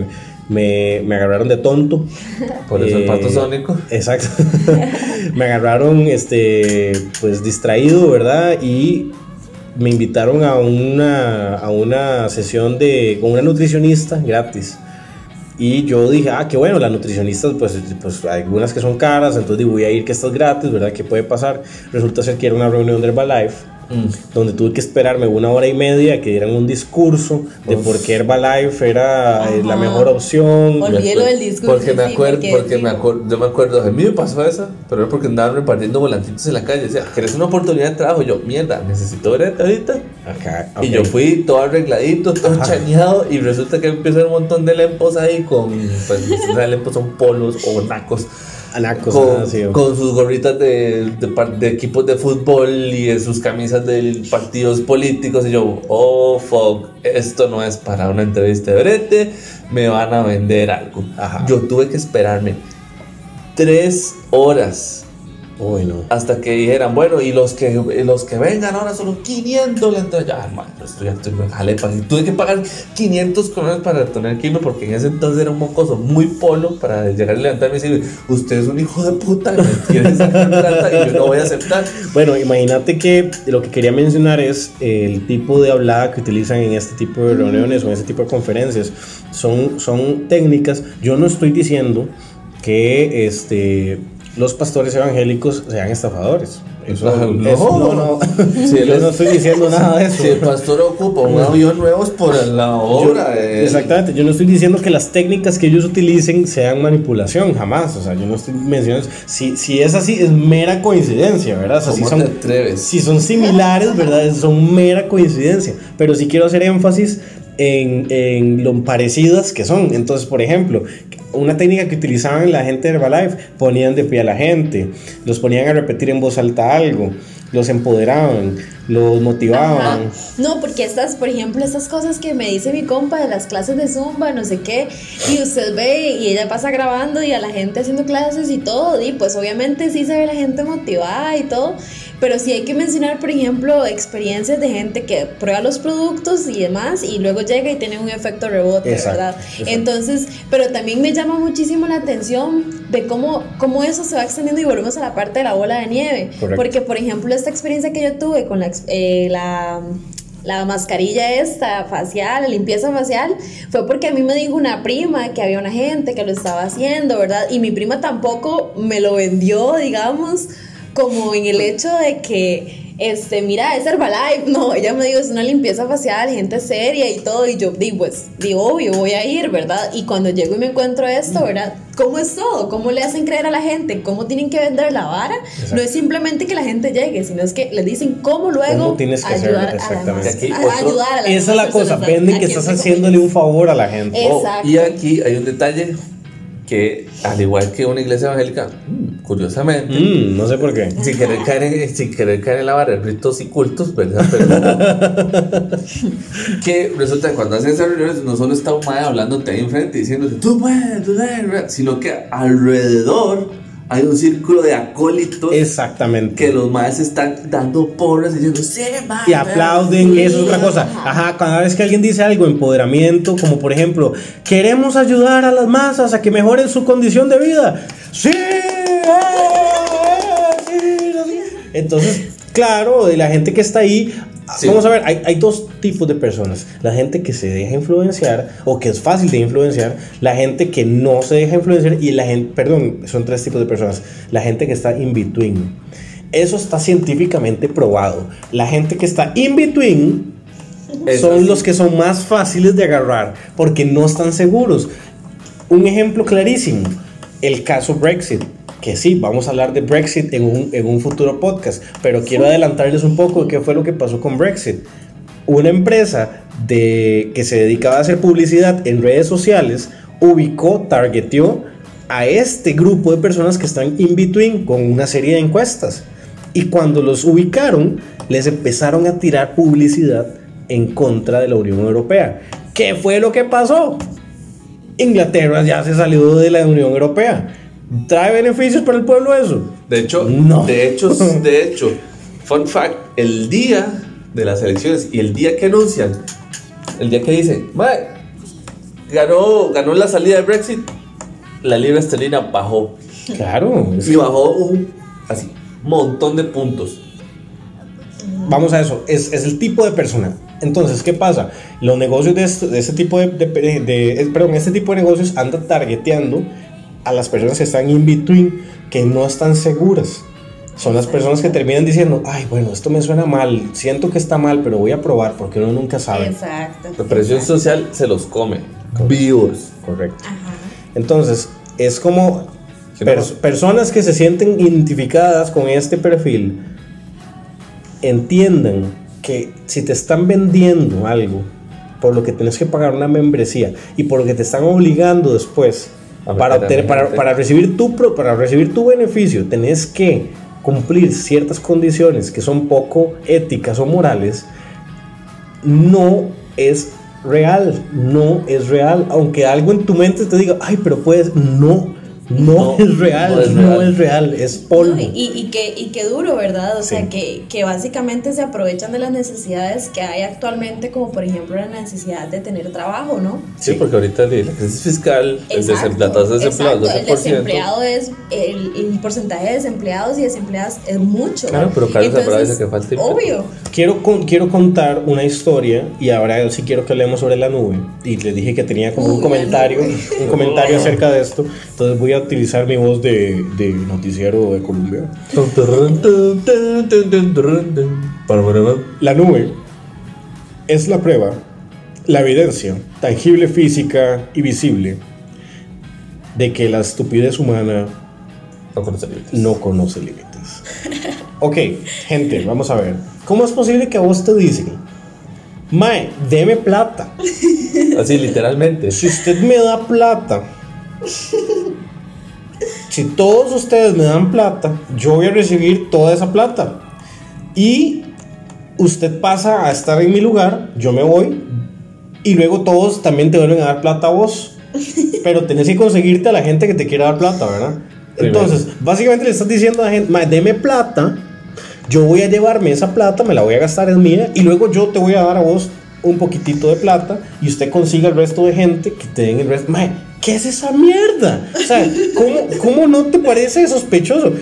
me, me agarraron de tonto. [laughs] Por eso el Eh, pato sónico. Exacto. [laughs] [laughs] me agarraron, este, pues distraído, ¿verdad? Y me invitaron a una, a una sesión de, con una nutricionista gratis. Y yo dije, ah, qué bueno, las nutricionistas, pues, pues algunas que son caras, entonces voy a ir que estas gratis, ¿verdad? ¿Qué puede pasar? Resulta ser que era una reunión de Herbalife Mm. donde tuve que esperarme una hora y media que dieran un discurso de Uf. por qué Herbalife era eh, la Ajá. mejor opción. Olvidé Me lo acuer- del discurso, Porque me sí, acuerdo, porque porque, sí. me acuerdo, yo me acuerdo, a mí me pasó esa, pero era porque andaban repartiendo volantitos en la calle. Decía, ¿querés una oportunidad de trabajo? Y yo, mierda, necesito verte ahorita. Acá, Y ok. yo fui todo arregladito, todo chañado, y resulta que empieza un montón de lempos ahí con, pues, [laughs] lempos son polos o nacos. Anacos, con, sus gorritas de, de, de equipos de fútbol y de sus camisas de partidos políticos. Y yo, oh fuck, esto no es para una entrevista de brete, me van a vender algo. Ajá. Yo tuve que esperarme tres horas Uy, no. hasta que dijeran, bueno, y los que, los que vengan ahora solo 500 la entrada. Ya, man, esto ya estoy me jalé, pa- Tuve que pagar 500 colones para tener que irme porque en ese entonces era un mocoso muy polo para llegar y levantarme y decir, usted es un hijo de puta y me quiere sacar plata y yo no voy a aceptar. Bueno, imagínate que lo que quería mencionar es el tipo de hablada que utilizan en este tipo de reuniones o en este tipo de conferencias. Son, son técnicas. Yo no estoy diciendo que este, los pastores evangélicos sean estafadores. Eso Ah, es- no. no, no. [laughs] Si Yo no estoy diciendo [laughs] nada de eso. Si el pastor ocupa un avión nuevo es por la obra. de él. Exactamente, yo no estoy diciendo que las técnicas que ellos utilicen sean manipulación, jamás. O sea, yo no estoy mencionando. Si, si es así, es mera coincidencia, ¿verdad? O sea, si ¿Cómo son, te atreves? si son similares, ¿verdad? Son mera coincidencia. Pero sí quiero hacer énfasis en, en lo parecidas que son. Entonces, por ejemplo, una técnica que utilizaban la gente de Herbalife, ponían de pie a la gente, los ponían a repetir en voz alta algo, los empoderaban, los motivaban. No, porque estas, por ejemplo, estas cosas que me dice mi compa de las clases de Zumba, no sé qué, y usted ve y ella pasa grabando y a la gente haciendo clases y todo, y pues obviamente sí se ve la gente motivada y todo, pero sí hay que mencionar, por ejemplo, experiencias de gente que prueba los productos y demás y luego llega y tiene un efecto rebote, Exacto, ¿verdad? exacto. Entonces, pero también me llama muchísimo la atención de cómo, cómo eso se va extendiendo y volvemos a la parte de la bola de nieve, Correcto. porque por ejemplo esta experiencia que yo tuve con la, eh, la, la mascarilla esta facial, la limpieza facial, fue porque a mí me dijo una prima que había una gente que lo estaba haciendo, ¿verdad? Y mi prima tampoco me lo vendió, digamos, como en el hecho de que, este, mira, es Herbalife, [laughs] no, ella me dijo, es una limpieza facial, gente seria y todo, y yo digo, pues, digo, obvio, voy a ir, ¿verdad? Y cuando llego y me encuentro esto, ¿verdad? ¿Cómo es todo? ¿Cómo le hacen creer a la gente? ¿Cómo tienen que vender la vara? No es simplemente que la gente llegue, sino es que les dicen cómo luego ¿Cómo tienes que ayudar, hacerlo? a, Exactamente. demás- Aquí a- otro- ayudar a las Esa es la cosa, venden a que estás haciéndole un favor a la gente. Eh, Oh, Exacto. y aquí hay un detalle que, al igual que una iglesia evangélica, curiosamente, Mm, no sé por qué. sin, querer caer en, sin querer caer en la barra de ritos y cultos, ¿verdad? Pero [laughs] que resulta que cuando hacen esas reuniones no solo está un madre hablándote ahí enfrente diciéndote, tú puedes, tú puedes", sino que alrededor hay un círculo de acólitos Exactamente. que los maes están dando porras diciendo, sí, mae, y aplauden, Sí, eso es otra cosa. Ajá, cada vez que alguien dice algo, empoderamiento, como por ejemplo, queremos ayudar a las masas a que mejoren su condición de vida. ¡Sí! ¡Eh! ¡Sí! ¡Sí! Entonces, claro, de la gente que está ahí, Sí. vamos a ver, hay, hay dos tipos de personas. La gente que se deja influenciar o que es fácil de influenciar, la gente que no se deja influenciar y la gente, perdón, son tres tipos de personas. La gente que está in between. Eso está científicamente probado. La gente que está in between Eso son sí. los que son más fáciles de agarrar porque no están seguros. Un ejemplo clarísimo, el caso Brexit, que sí, vamos a hablar de Brexit en un, en un futuro podcast, pero quiero adelantarles un poco de qué fue lo que pasó con Brexit. Una empresa de, que se dedicaba a hacer publicidad en redes sociales ubicó, targeteó a este grupo de personas que están in between con una serie de encuestas. Y cuando los ubicaron, les empezaron a tirar publicidad en contra de la Unión Europea. ¿Qué fue lo que pasó? Inglaterra ya se salió de la Unión Europea. ¿Trae beneficios para el pueblo eso? De hecho, No. de hecho, [laughs] de hecho, fun fact, el día de las elecciones y el día que anuncian, el día que dicen, "Mae, ganó, ganó la salida de Brexit, la libra esterlina bajó. Claro. Y bajó un así, montón de puntos. Vamos a eso, es, es el tipo de persona. Entonces, ¿qué pasa? Los negocios de, este, de este tipo de, de- de- perdón, este tipo de negocios andan targeteando a las personas que están in between, que no están seguras. son las personas que terminan diciendo, ay, bueno, esto me suena mal, siento que está mal, pero voy a probar porque uno nunca sabe. Exacto. La presión exacto. social se los come. Vivos. Correcto. Ajá. Entonces, es como pers- personas que se sienten identificadas con este perfil, entiendan que si te están vendiendo algo por lo que tienes que pagar una membresía y por lo que te están obligando después para, obtener- para, para recibir tu, para recibir tu beneficio, tenés que cumplir ciertas condiciones que son poco éticas o morales, no es real, no es real, aunque algo en tu mente te diga, ay, pero puedes, no, no, No, es real, no es no real. es real, es polvo. No, y, y que, y que duro, ¿verdad? O Sí. sea, que, que básicamente se aprovechan de las necesidades que hay actualmente, como por ejemplo la necesidad de tener trabajo, ¿no? Sí, porque ahorita la crisis fiscal, el desem- la tasa de desempleo exacto, el 12%. desempleado es, el, el porcentaje de desempleados y desempleadas es mucho. Claro, pero Carlos Zambrano dice que falta. Obvio. Quiero, con- quiero contar una historia y ahora sí quiero que hablemos sobre la nube. Y les dije que tenía como Uy, un comentario, un [laughs] comentario acerca de esto. Entonces voy a utilizar mi voz de, de noticiero de Colombia. La nube es la prueba, la evidencia tangible, física y visible de que la estupidez humana No conoce límites. no conoce límites. [laughs] Ok, gente, vamos a ver. ¿Cómo es posible que a vos te dicen, Mae, deme plata? Así, literalmente. Si usted me da plata, si todos ustedes me dan plata, yo voy a recibir toda esa plata. Y usted pasa a estar en mi lugar, yo me voy, y luego todos también te vuelven a dar plata a vos. [laughs] Pero tenés que conseguirte a la gente que te quiera dar plata, ¿verdad? Primero. Entonces, básicamente le estás diciendo a la gente, "Mae, deme plata, yo voy a llevarme esa plata, me la voy a gastar en mía, y luego yo te voy a dar a vos un poquitito de plata, y usted consiga el resto de gente que te den el resto. Mae, ¿qué es esa mierda? O sea, ¿cómo, cómo no te parece sospechoso?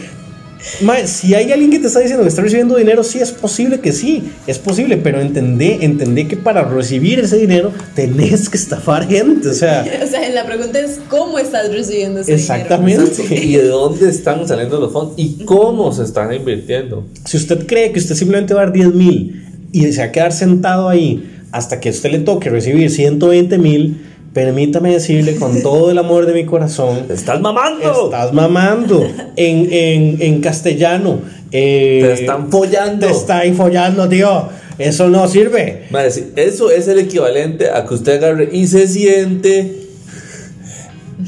Mae, si hay alguien que te está diciendo que está recibiendo dinero, sí es posible que sí, es posible, pero entendé, entendé que para recibir ese dinero tenés que estafar gente, o sea, [laughs] O sea, la pregunta es cómo estás recibiendo ese exactamente. ¿Y de dónde están saliendo los fondos? ¿Y cómo se están invirtiendo? Si usted cree que usted simplemente va a dar 10 mil y se va a quedar sentado ahí hasta que a usted le toque recibir 120 mil, permítame decirle con [laughs] todo el amor de mi corazón, ¡Estás mamando! estás mamando en, en, en castellano. eh, Te están follando. Te está ahí follando, tío. Eso no sirve. Madre, eso es el equivalente a que usted agarre y se siente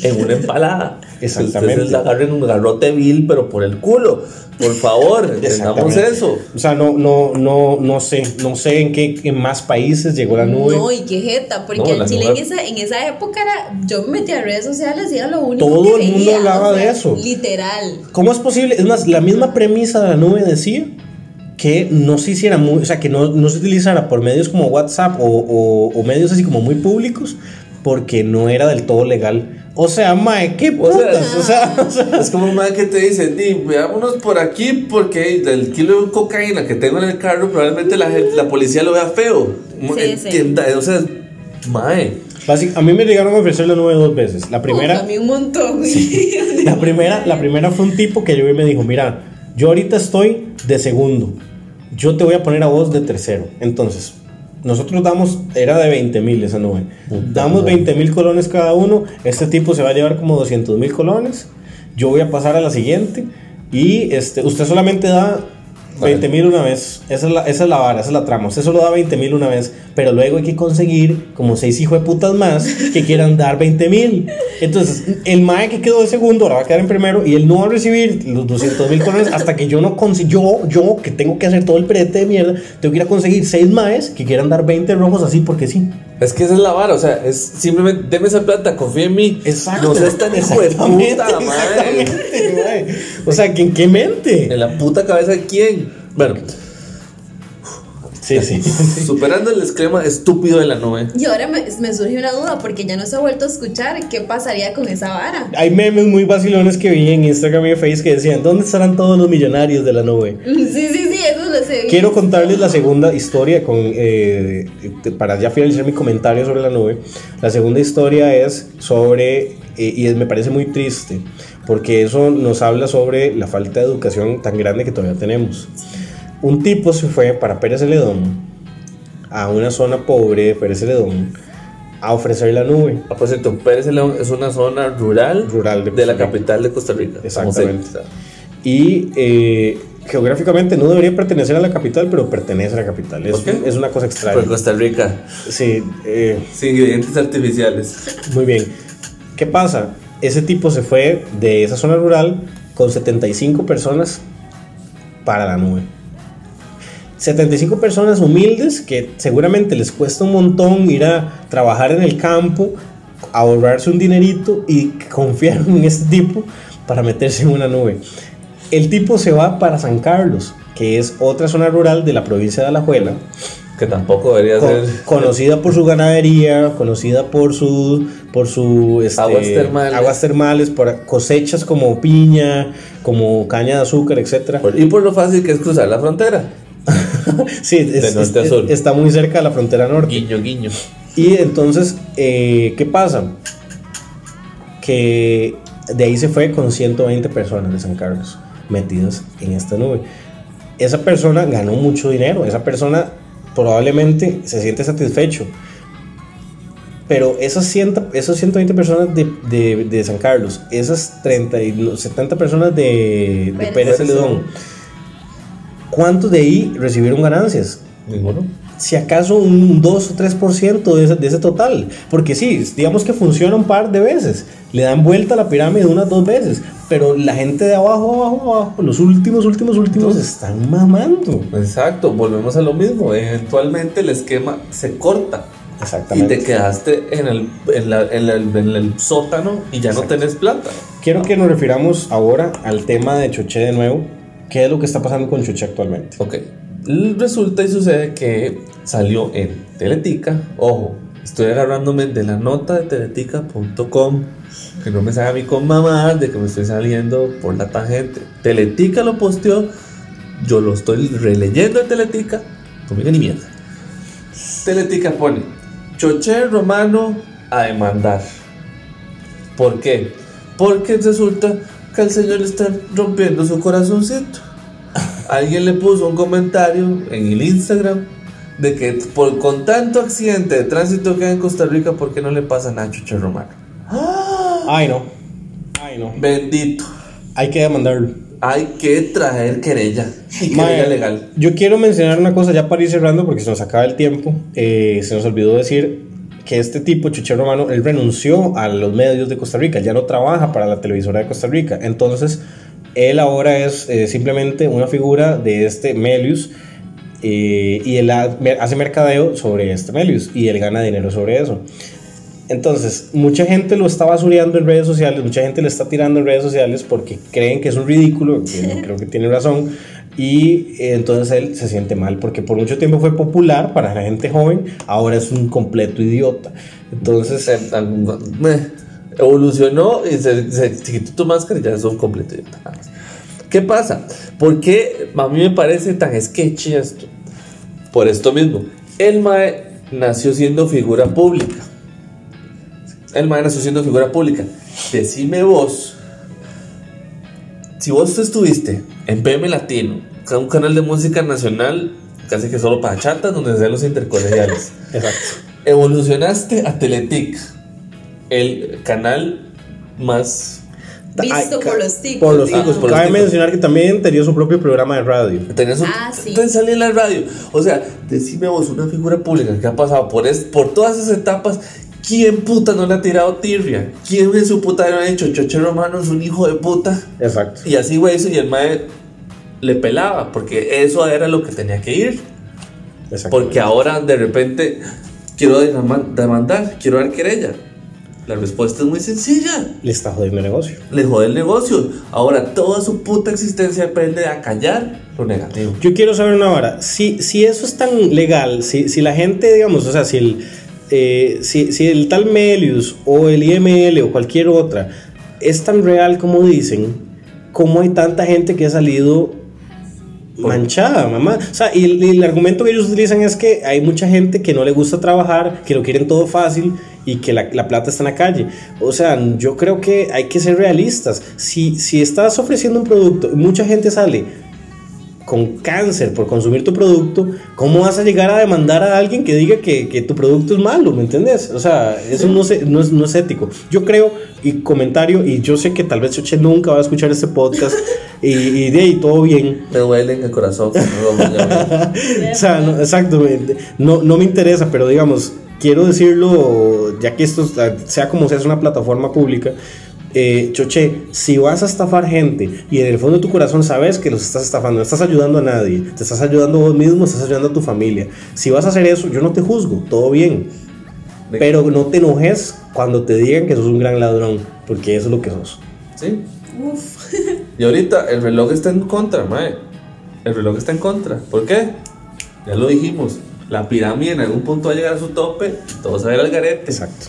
en una empalada. Exactamente. Que Usted se agarre en un garrote vil, pero por el culo. Por favor, [laughs] entendamos eso. O sea, no, no, no, no sé, no sé en qué en más países llegó la nube. No, y qué jeta, porque No, Chile nube- en esa, en esa época era, yo me metía a redes sociales y era lo único Todo que el mundo veía, hablaba o sea, de eso. Literal. ¿Cómo es posible? Es más, la misma premisa de la nube decía que no se hiciera muy, o sea, que no, no se utilizara por medios como WhatsApp o, o- o medios así como muy públicos porque no era del todo legal. O sea, mae, qué O sea, putas, o sea, [laughs] o sea, Es como un man que te dice, di, veámonos por aquí porque del kilo de cocaína que tengo en el carro probablemente la, la policía lo vea feo. Sí, sí. O sea, mae. a mí me llegaron a ofrecer la nube dos veces. La Uf, primera, a mí un montón. [laughs] güey. [laughs] La primera, la primera fue un tipo que llegó y me dijo, mira, yo ahorita estoy de segundo, yo te voy a poner a vos de tercero. Entonces, nosotros damos, era de 20 mil esa nube, damos 20 mil colones cada uno, este tipo se va a llevar como 200 mil colones, yo voy a pasar a la siguiente. Y este, usted solamente da 20 mil una vez, esa es, la, esa es la vara, esa es la trama, usted solo da 20 mil una vez, pero luego hay que conseguir como seis hijos de putas más que quieran dar 20 mil. Entonces, el mae que quedó de segundo ahora va a quedar en primero y él no va a recibir los 200 mil colones hasta que yo no consiga, yo, yo que tengo que hacer todo el perete de mierda, tengo que ir a conseguir seis maes que quieran dar 20 rojos así porque sí. Es que esa es la vara, o sea, es simplemente, deme esa plata, confía en mí. Exacto. No seas tan hijo de Exactamente, puta, mae. O sea, ¿que ¿en qué mente? En la puta cabeza de quién. Bueno, Sí, sí. [laughs] superando el esquema estúpido de la nube. Y ahora me, me surge una duda, porque ya no se ha vuelto a escuchar qué pasaría con esa vara. Hay memes muy vacilones que vi en Instagram y Facebook que decían, ¿dónde estarán todos los millonarios de la nube? [laughs] Sí, sí, sí, eso lo sé. Quiero contarles la segunda historia con, eh, para ya finalizar mi comentario sobre la nube. La segunda historia es sobre, eh, y me parece muy triste, porque eso nos habla sobre la falta de educación tan grande que todavía tenemos. Un tipo se fue para Pérez Celedón, a una zona pobre de Pérez Celedón, a ofrecer la nube. Ah, por cierto, Pérez de León es una zona rural, Rural de de, la capital de Costa Rica. Exactamente. Y eh, geográficamente no debería pertenecer a la capital, pero pertenece a la capital. Es, es una cosa extraña. Por Costa Rica, Sí, eh, sin ingredientes artificiales. muy bien. ¿Qué pasa? Ese tipo se fue de esa zona rural con 75 personas para la nube. 75 personas humildes que seguramente les cuesta un montón ir a trabajar en el campo, ahorrarse un dinerito y [laughs] confiaron en este tipo para meterse en una nube. El tipo se va para San Carlos, que es otra zona rural de la provincia de Alajuela, Que tampoco debería co- ser. conocida por su ganadería, conocida por su por su este, Aguas termales. aguas termales, por cosechas como piña, como caña de azúcar, etcétera. Y por lo fácil que es cruzar la frontera. [laughs] Sí, es- De norte a es- sur. está muy cerca de la frontera norte. Guiño, guiño. Y entonces, eh, ¿qué pasa? Que de ahí se fue con 120 personas de San Carlos metidas en esta nube. Esa persona ganó mucho dinero, esa persona probablemente se siente satisfecho. Pero esas, 100, esas 120 personas de, de- de San Carlos, esas 30 y no, 70 personas de, de Pérez. Pérez Celedón, ¿cuántos de ahí recibieron ganancias? Ninguno. si acaso un 2 o 3% de ese, de ese total. Porque sí, digamos que funciona un par de veces. Le dan vuelta a la pirámide unas dos veces. Pero la gente de abajo, abajo, abajo, los últimos, últimos, últimos, están mamando. Exacto, volvemos a lo mismo. Eventualmente el esquema se corta. Y Exactamente. te quedaste en el, en la- en el- en el sótano y ya no tenés plata. Quiero que nos refiramos ahora al tema de Choché de nuevo. ¿Qué es lo que está pasando con Choché actualmente? Ok. Resulta y sucede que salió en Teletica. Ojo, estoy agarrándome de la nota de teletica.com. Que no me salga a mí con mamás de que me estoy saliendo por la tangente. Teletica lo posteó. Yo lo estoy releyendo en Teletica. Conmigo ni mierda. Teletica pone: Choché Romano a demandar. ¿Por qué? Porque resulta que al señor le están rompiendo su corazoncito. Alguien le puso un comentario en el Instagram de que por, con tanto accidente de tránsito que hay en Costa Rica, ¿por qué no le pasa a Chucho Romano? Ay, no. Ay, no. Bendito. Hay que demandarlo. Hay que traer querella. Y querella legal. Yo quiero mencionar una cosa ya para ir cerrando porque se nos acaba el tiempo. Eh, se nos olvidó decir que este tipo, Chuché Romano, él renunció a los medios de Costa Rica, ya no trabaja para la televisora de Costa Rica. Entonces, él ahora es eh, simplemente una figura de este Melius eh, y él hace mercadeo sobre este Melius y él gana dinero sobre eso. Entonces, mucha gente lo está basureando en redes sociales, mucha gente le está tirando en redes sociales porque creen que es un ridículo, que no [laughs] creo que tiene razón, y entonces él se siente mal porque por mucho tiempo fue popular para la gente joven, ahora es un completo idiota. Entonces, evolucionó y se, se- quitó tu máscara y ya es un completo idiota. ¿Qué pasa? ¿Por qué a mí me parece tan sketchy esto? Por esto mismo. El Mae nació siendo figura pública. El Mae nació siendo figura pública. Decime vos, si vos estuviste en PM Latino, un canal de música nacional, casi que solo para chatas, donde se los intercolegiales. [laughs] exacto. Evolucionaste a Teletic, el canal más. Visto Ay, por los ticos. Por los digamos. ticos. por los Cabe ticos. mencionar que también tenía su propio programa de radio. Tenías un, Ah, sí. Entonces salí en la radio. O sea, decime vos, una figura pública que ha pasado por, es, por todas esas etapas. ¿Quién puta no le ha tirado tirria? ¿Quién en su puta no ha dicho Choche Romano es un hijo de puta? Exacto. Y así, güey, eso y el mae le pelaba, porque eso era lo que tenía que ir. exacto. Porque ahora de repente quiero dema- demandar, quiero dar querella. La respuesta es muy sencilla. le está jodiendo el negocio. Le jode el negocio. Ahora toda su puta existencia depende de acallar lo negativo. Yo quiero saber una hora, si, si eso es tan legal, si, si la gente, digamos, o sea, si el, eh, si, si el tal Melius o el IML o cualquier otra es tan real como dicen, ¿cómo hay tanta gente que ha salido manchada, mamá. O sea, y, y el argumento que ellos utilizan es que hay mucha gente que no le gusta trabajar, que lo quieren todo fácil y que la, la plata está en la calle. O sea, yo creo que hay que ser realistas. Si, si estás ofreciendo un producto y mucha gente sale con cáncer por consumir tu producto, ¿cómo vas a llegar a demandar a alguien que diga que, que tu producto es malo? ¿Me entendés? O sea, eso no, se- no, es, no es ético. Yo creo, y comentario, y yo sé que tal vez Choche nunca va a escuchar este podcast, [laughs] y, y de ahí todo bien. Me duele en el corazón. [laughs] O sea, no, exacto, me- no, no me interesa, pero digamos, quiero decirlo, ya que esto sea como sea, es una plataforma pública. Eh, Choche, si vas a estafar gente y en el fondo de tu corazón sabes que los estás estafando, no estás ayudando a nadie, te estás ayudando a vos mismo, estás ayudando a tu familia. Si vas a hacer eso, yo no te juzgo, todo bien. Pero no te enojes cuando te digan que sos un gran ladrón, porque eso es lo que sos. Sí. Uf. Y ahorita el reloj está en contra, mae. El reloj está en contra. ¿Por qué? Ya lo dijimos. La pirámide en algún punto va a llegar a su tope. Todo se va a ir al garete. Exacto.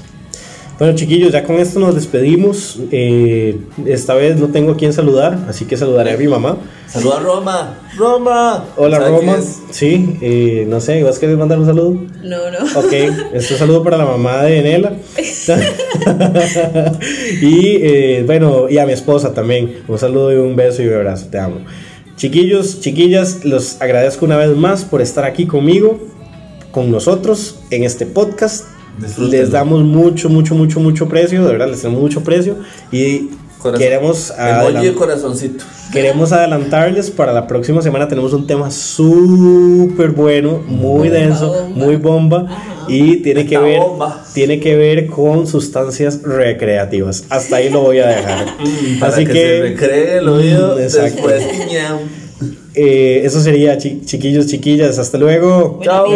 Bueno, chiquillos, ya con esto nos despedimos. Eh, esta vez no tengo a quien saludar, así que saludaré a mi mamá. Saluda a Roma. Roma. Hola, ¿Sabe Roma. Sí, eh, no sé, ¿vas a querer mandar un saludo? No, no. Ok, este saludo para la mamá de Enela. [laughs] y eh, bueno, y a mi esposa también. Un saludo y un beso y un abrazo, te amo. Chiquillos, chiquillas, los agradezco una vez más por estar aquí conmigo, con nosotros en este podcast. Disfrútenlo. Les damos mucho, mucho, mucho, mucho precio, de verdad, les damos mucho precio. Y Corazón. queremos Emoji de adelan- corazoncito. Queremos adelantarles para la próxima semana tenemos un tema súper bueno, muy Bomba, denso, bomba. muy bomba y tiene que ver bomba. tiene que ver con sustancias recreativas. Hasta ahí lo voy a dejar. [laughs] Para Así que, que, se recree el oído Mm, exacto. después. eh, eso sería chi- chiquillos, chiquillas. Hasta luego. Chao.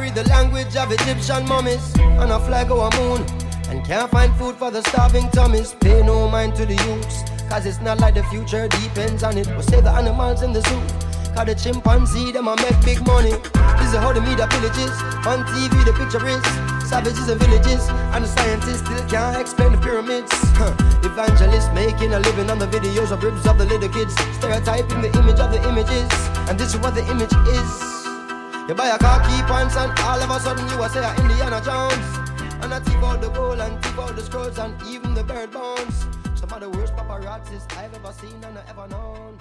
Read the language of Egyptian mummies on a flag or a moon and can't find food for the starving tummies. Pay no mind to the youths, cause it's not like the future depends on it. But save the animals in the zoo. Cause the chimpanzee, them a make big money. This is how the media villages. On TV, the picture is savages and villages. And the scientists still can't explain the pyramids. Evangelists making a living on the videos of ribs of the little kids. Stereotyping the image of the images. And this is what the image is. You buy a car, key pants, and all of a sudden you are say a Indiana Jones. And I thief out the gold and thief out the scrolls and even the bird bones. Some of the worst paparazzis I've ever seen and I ever known.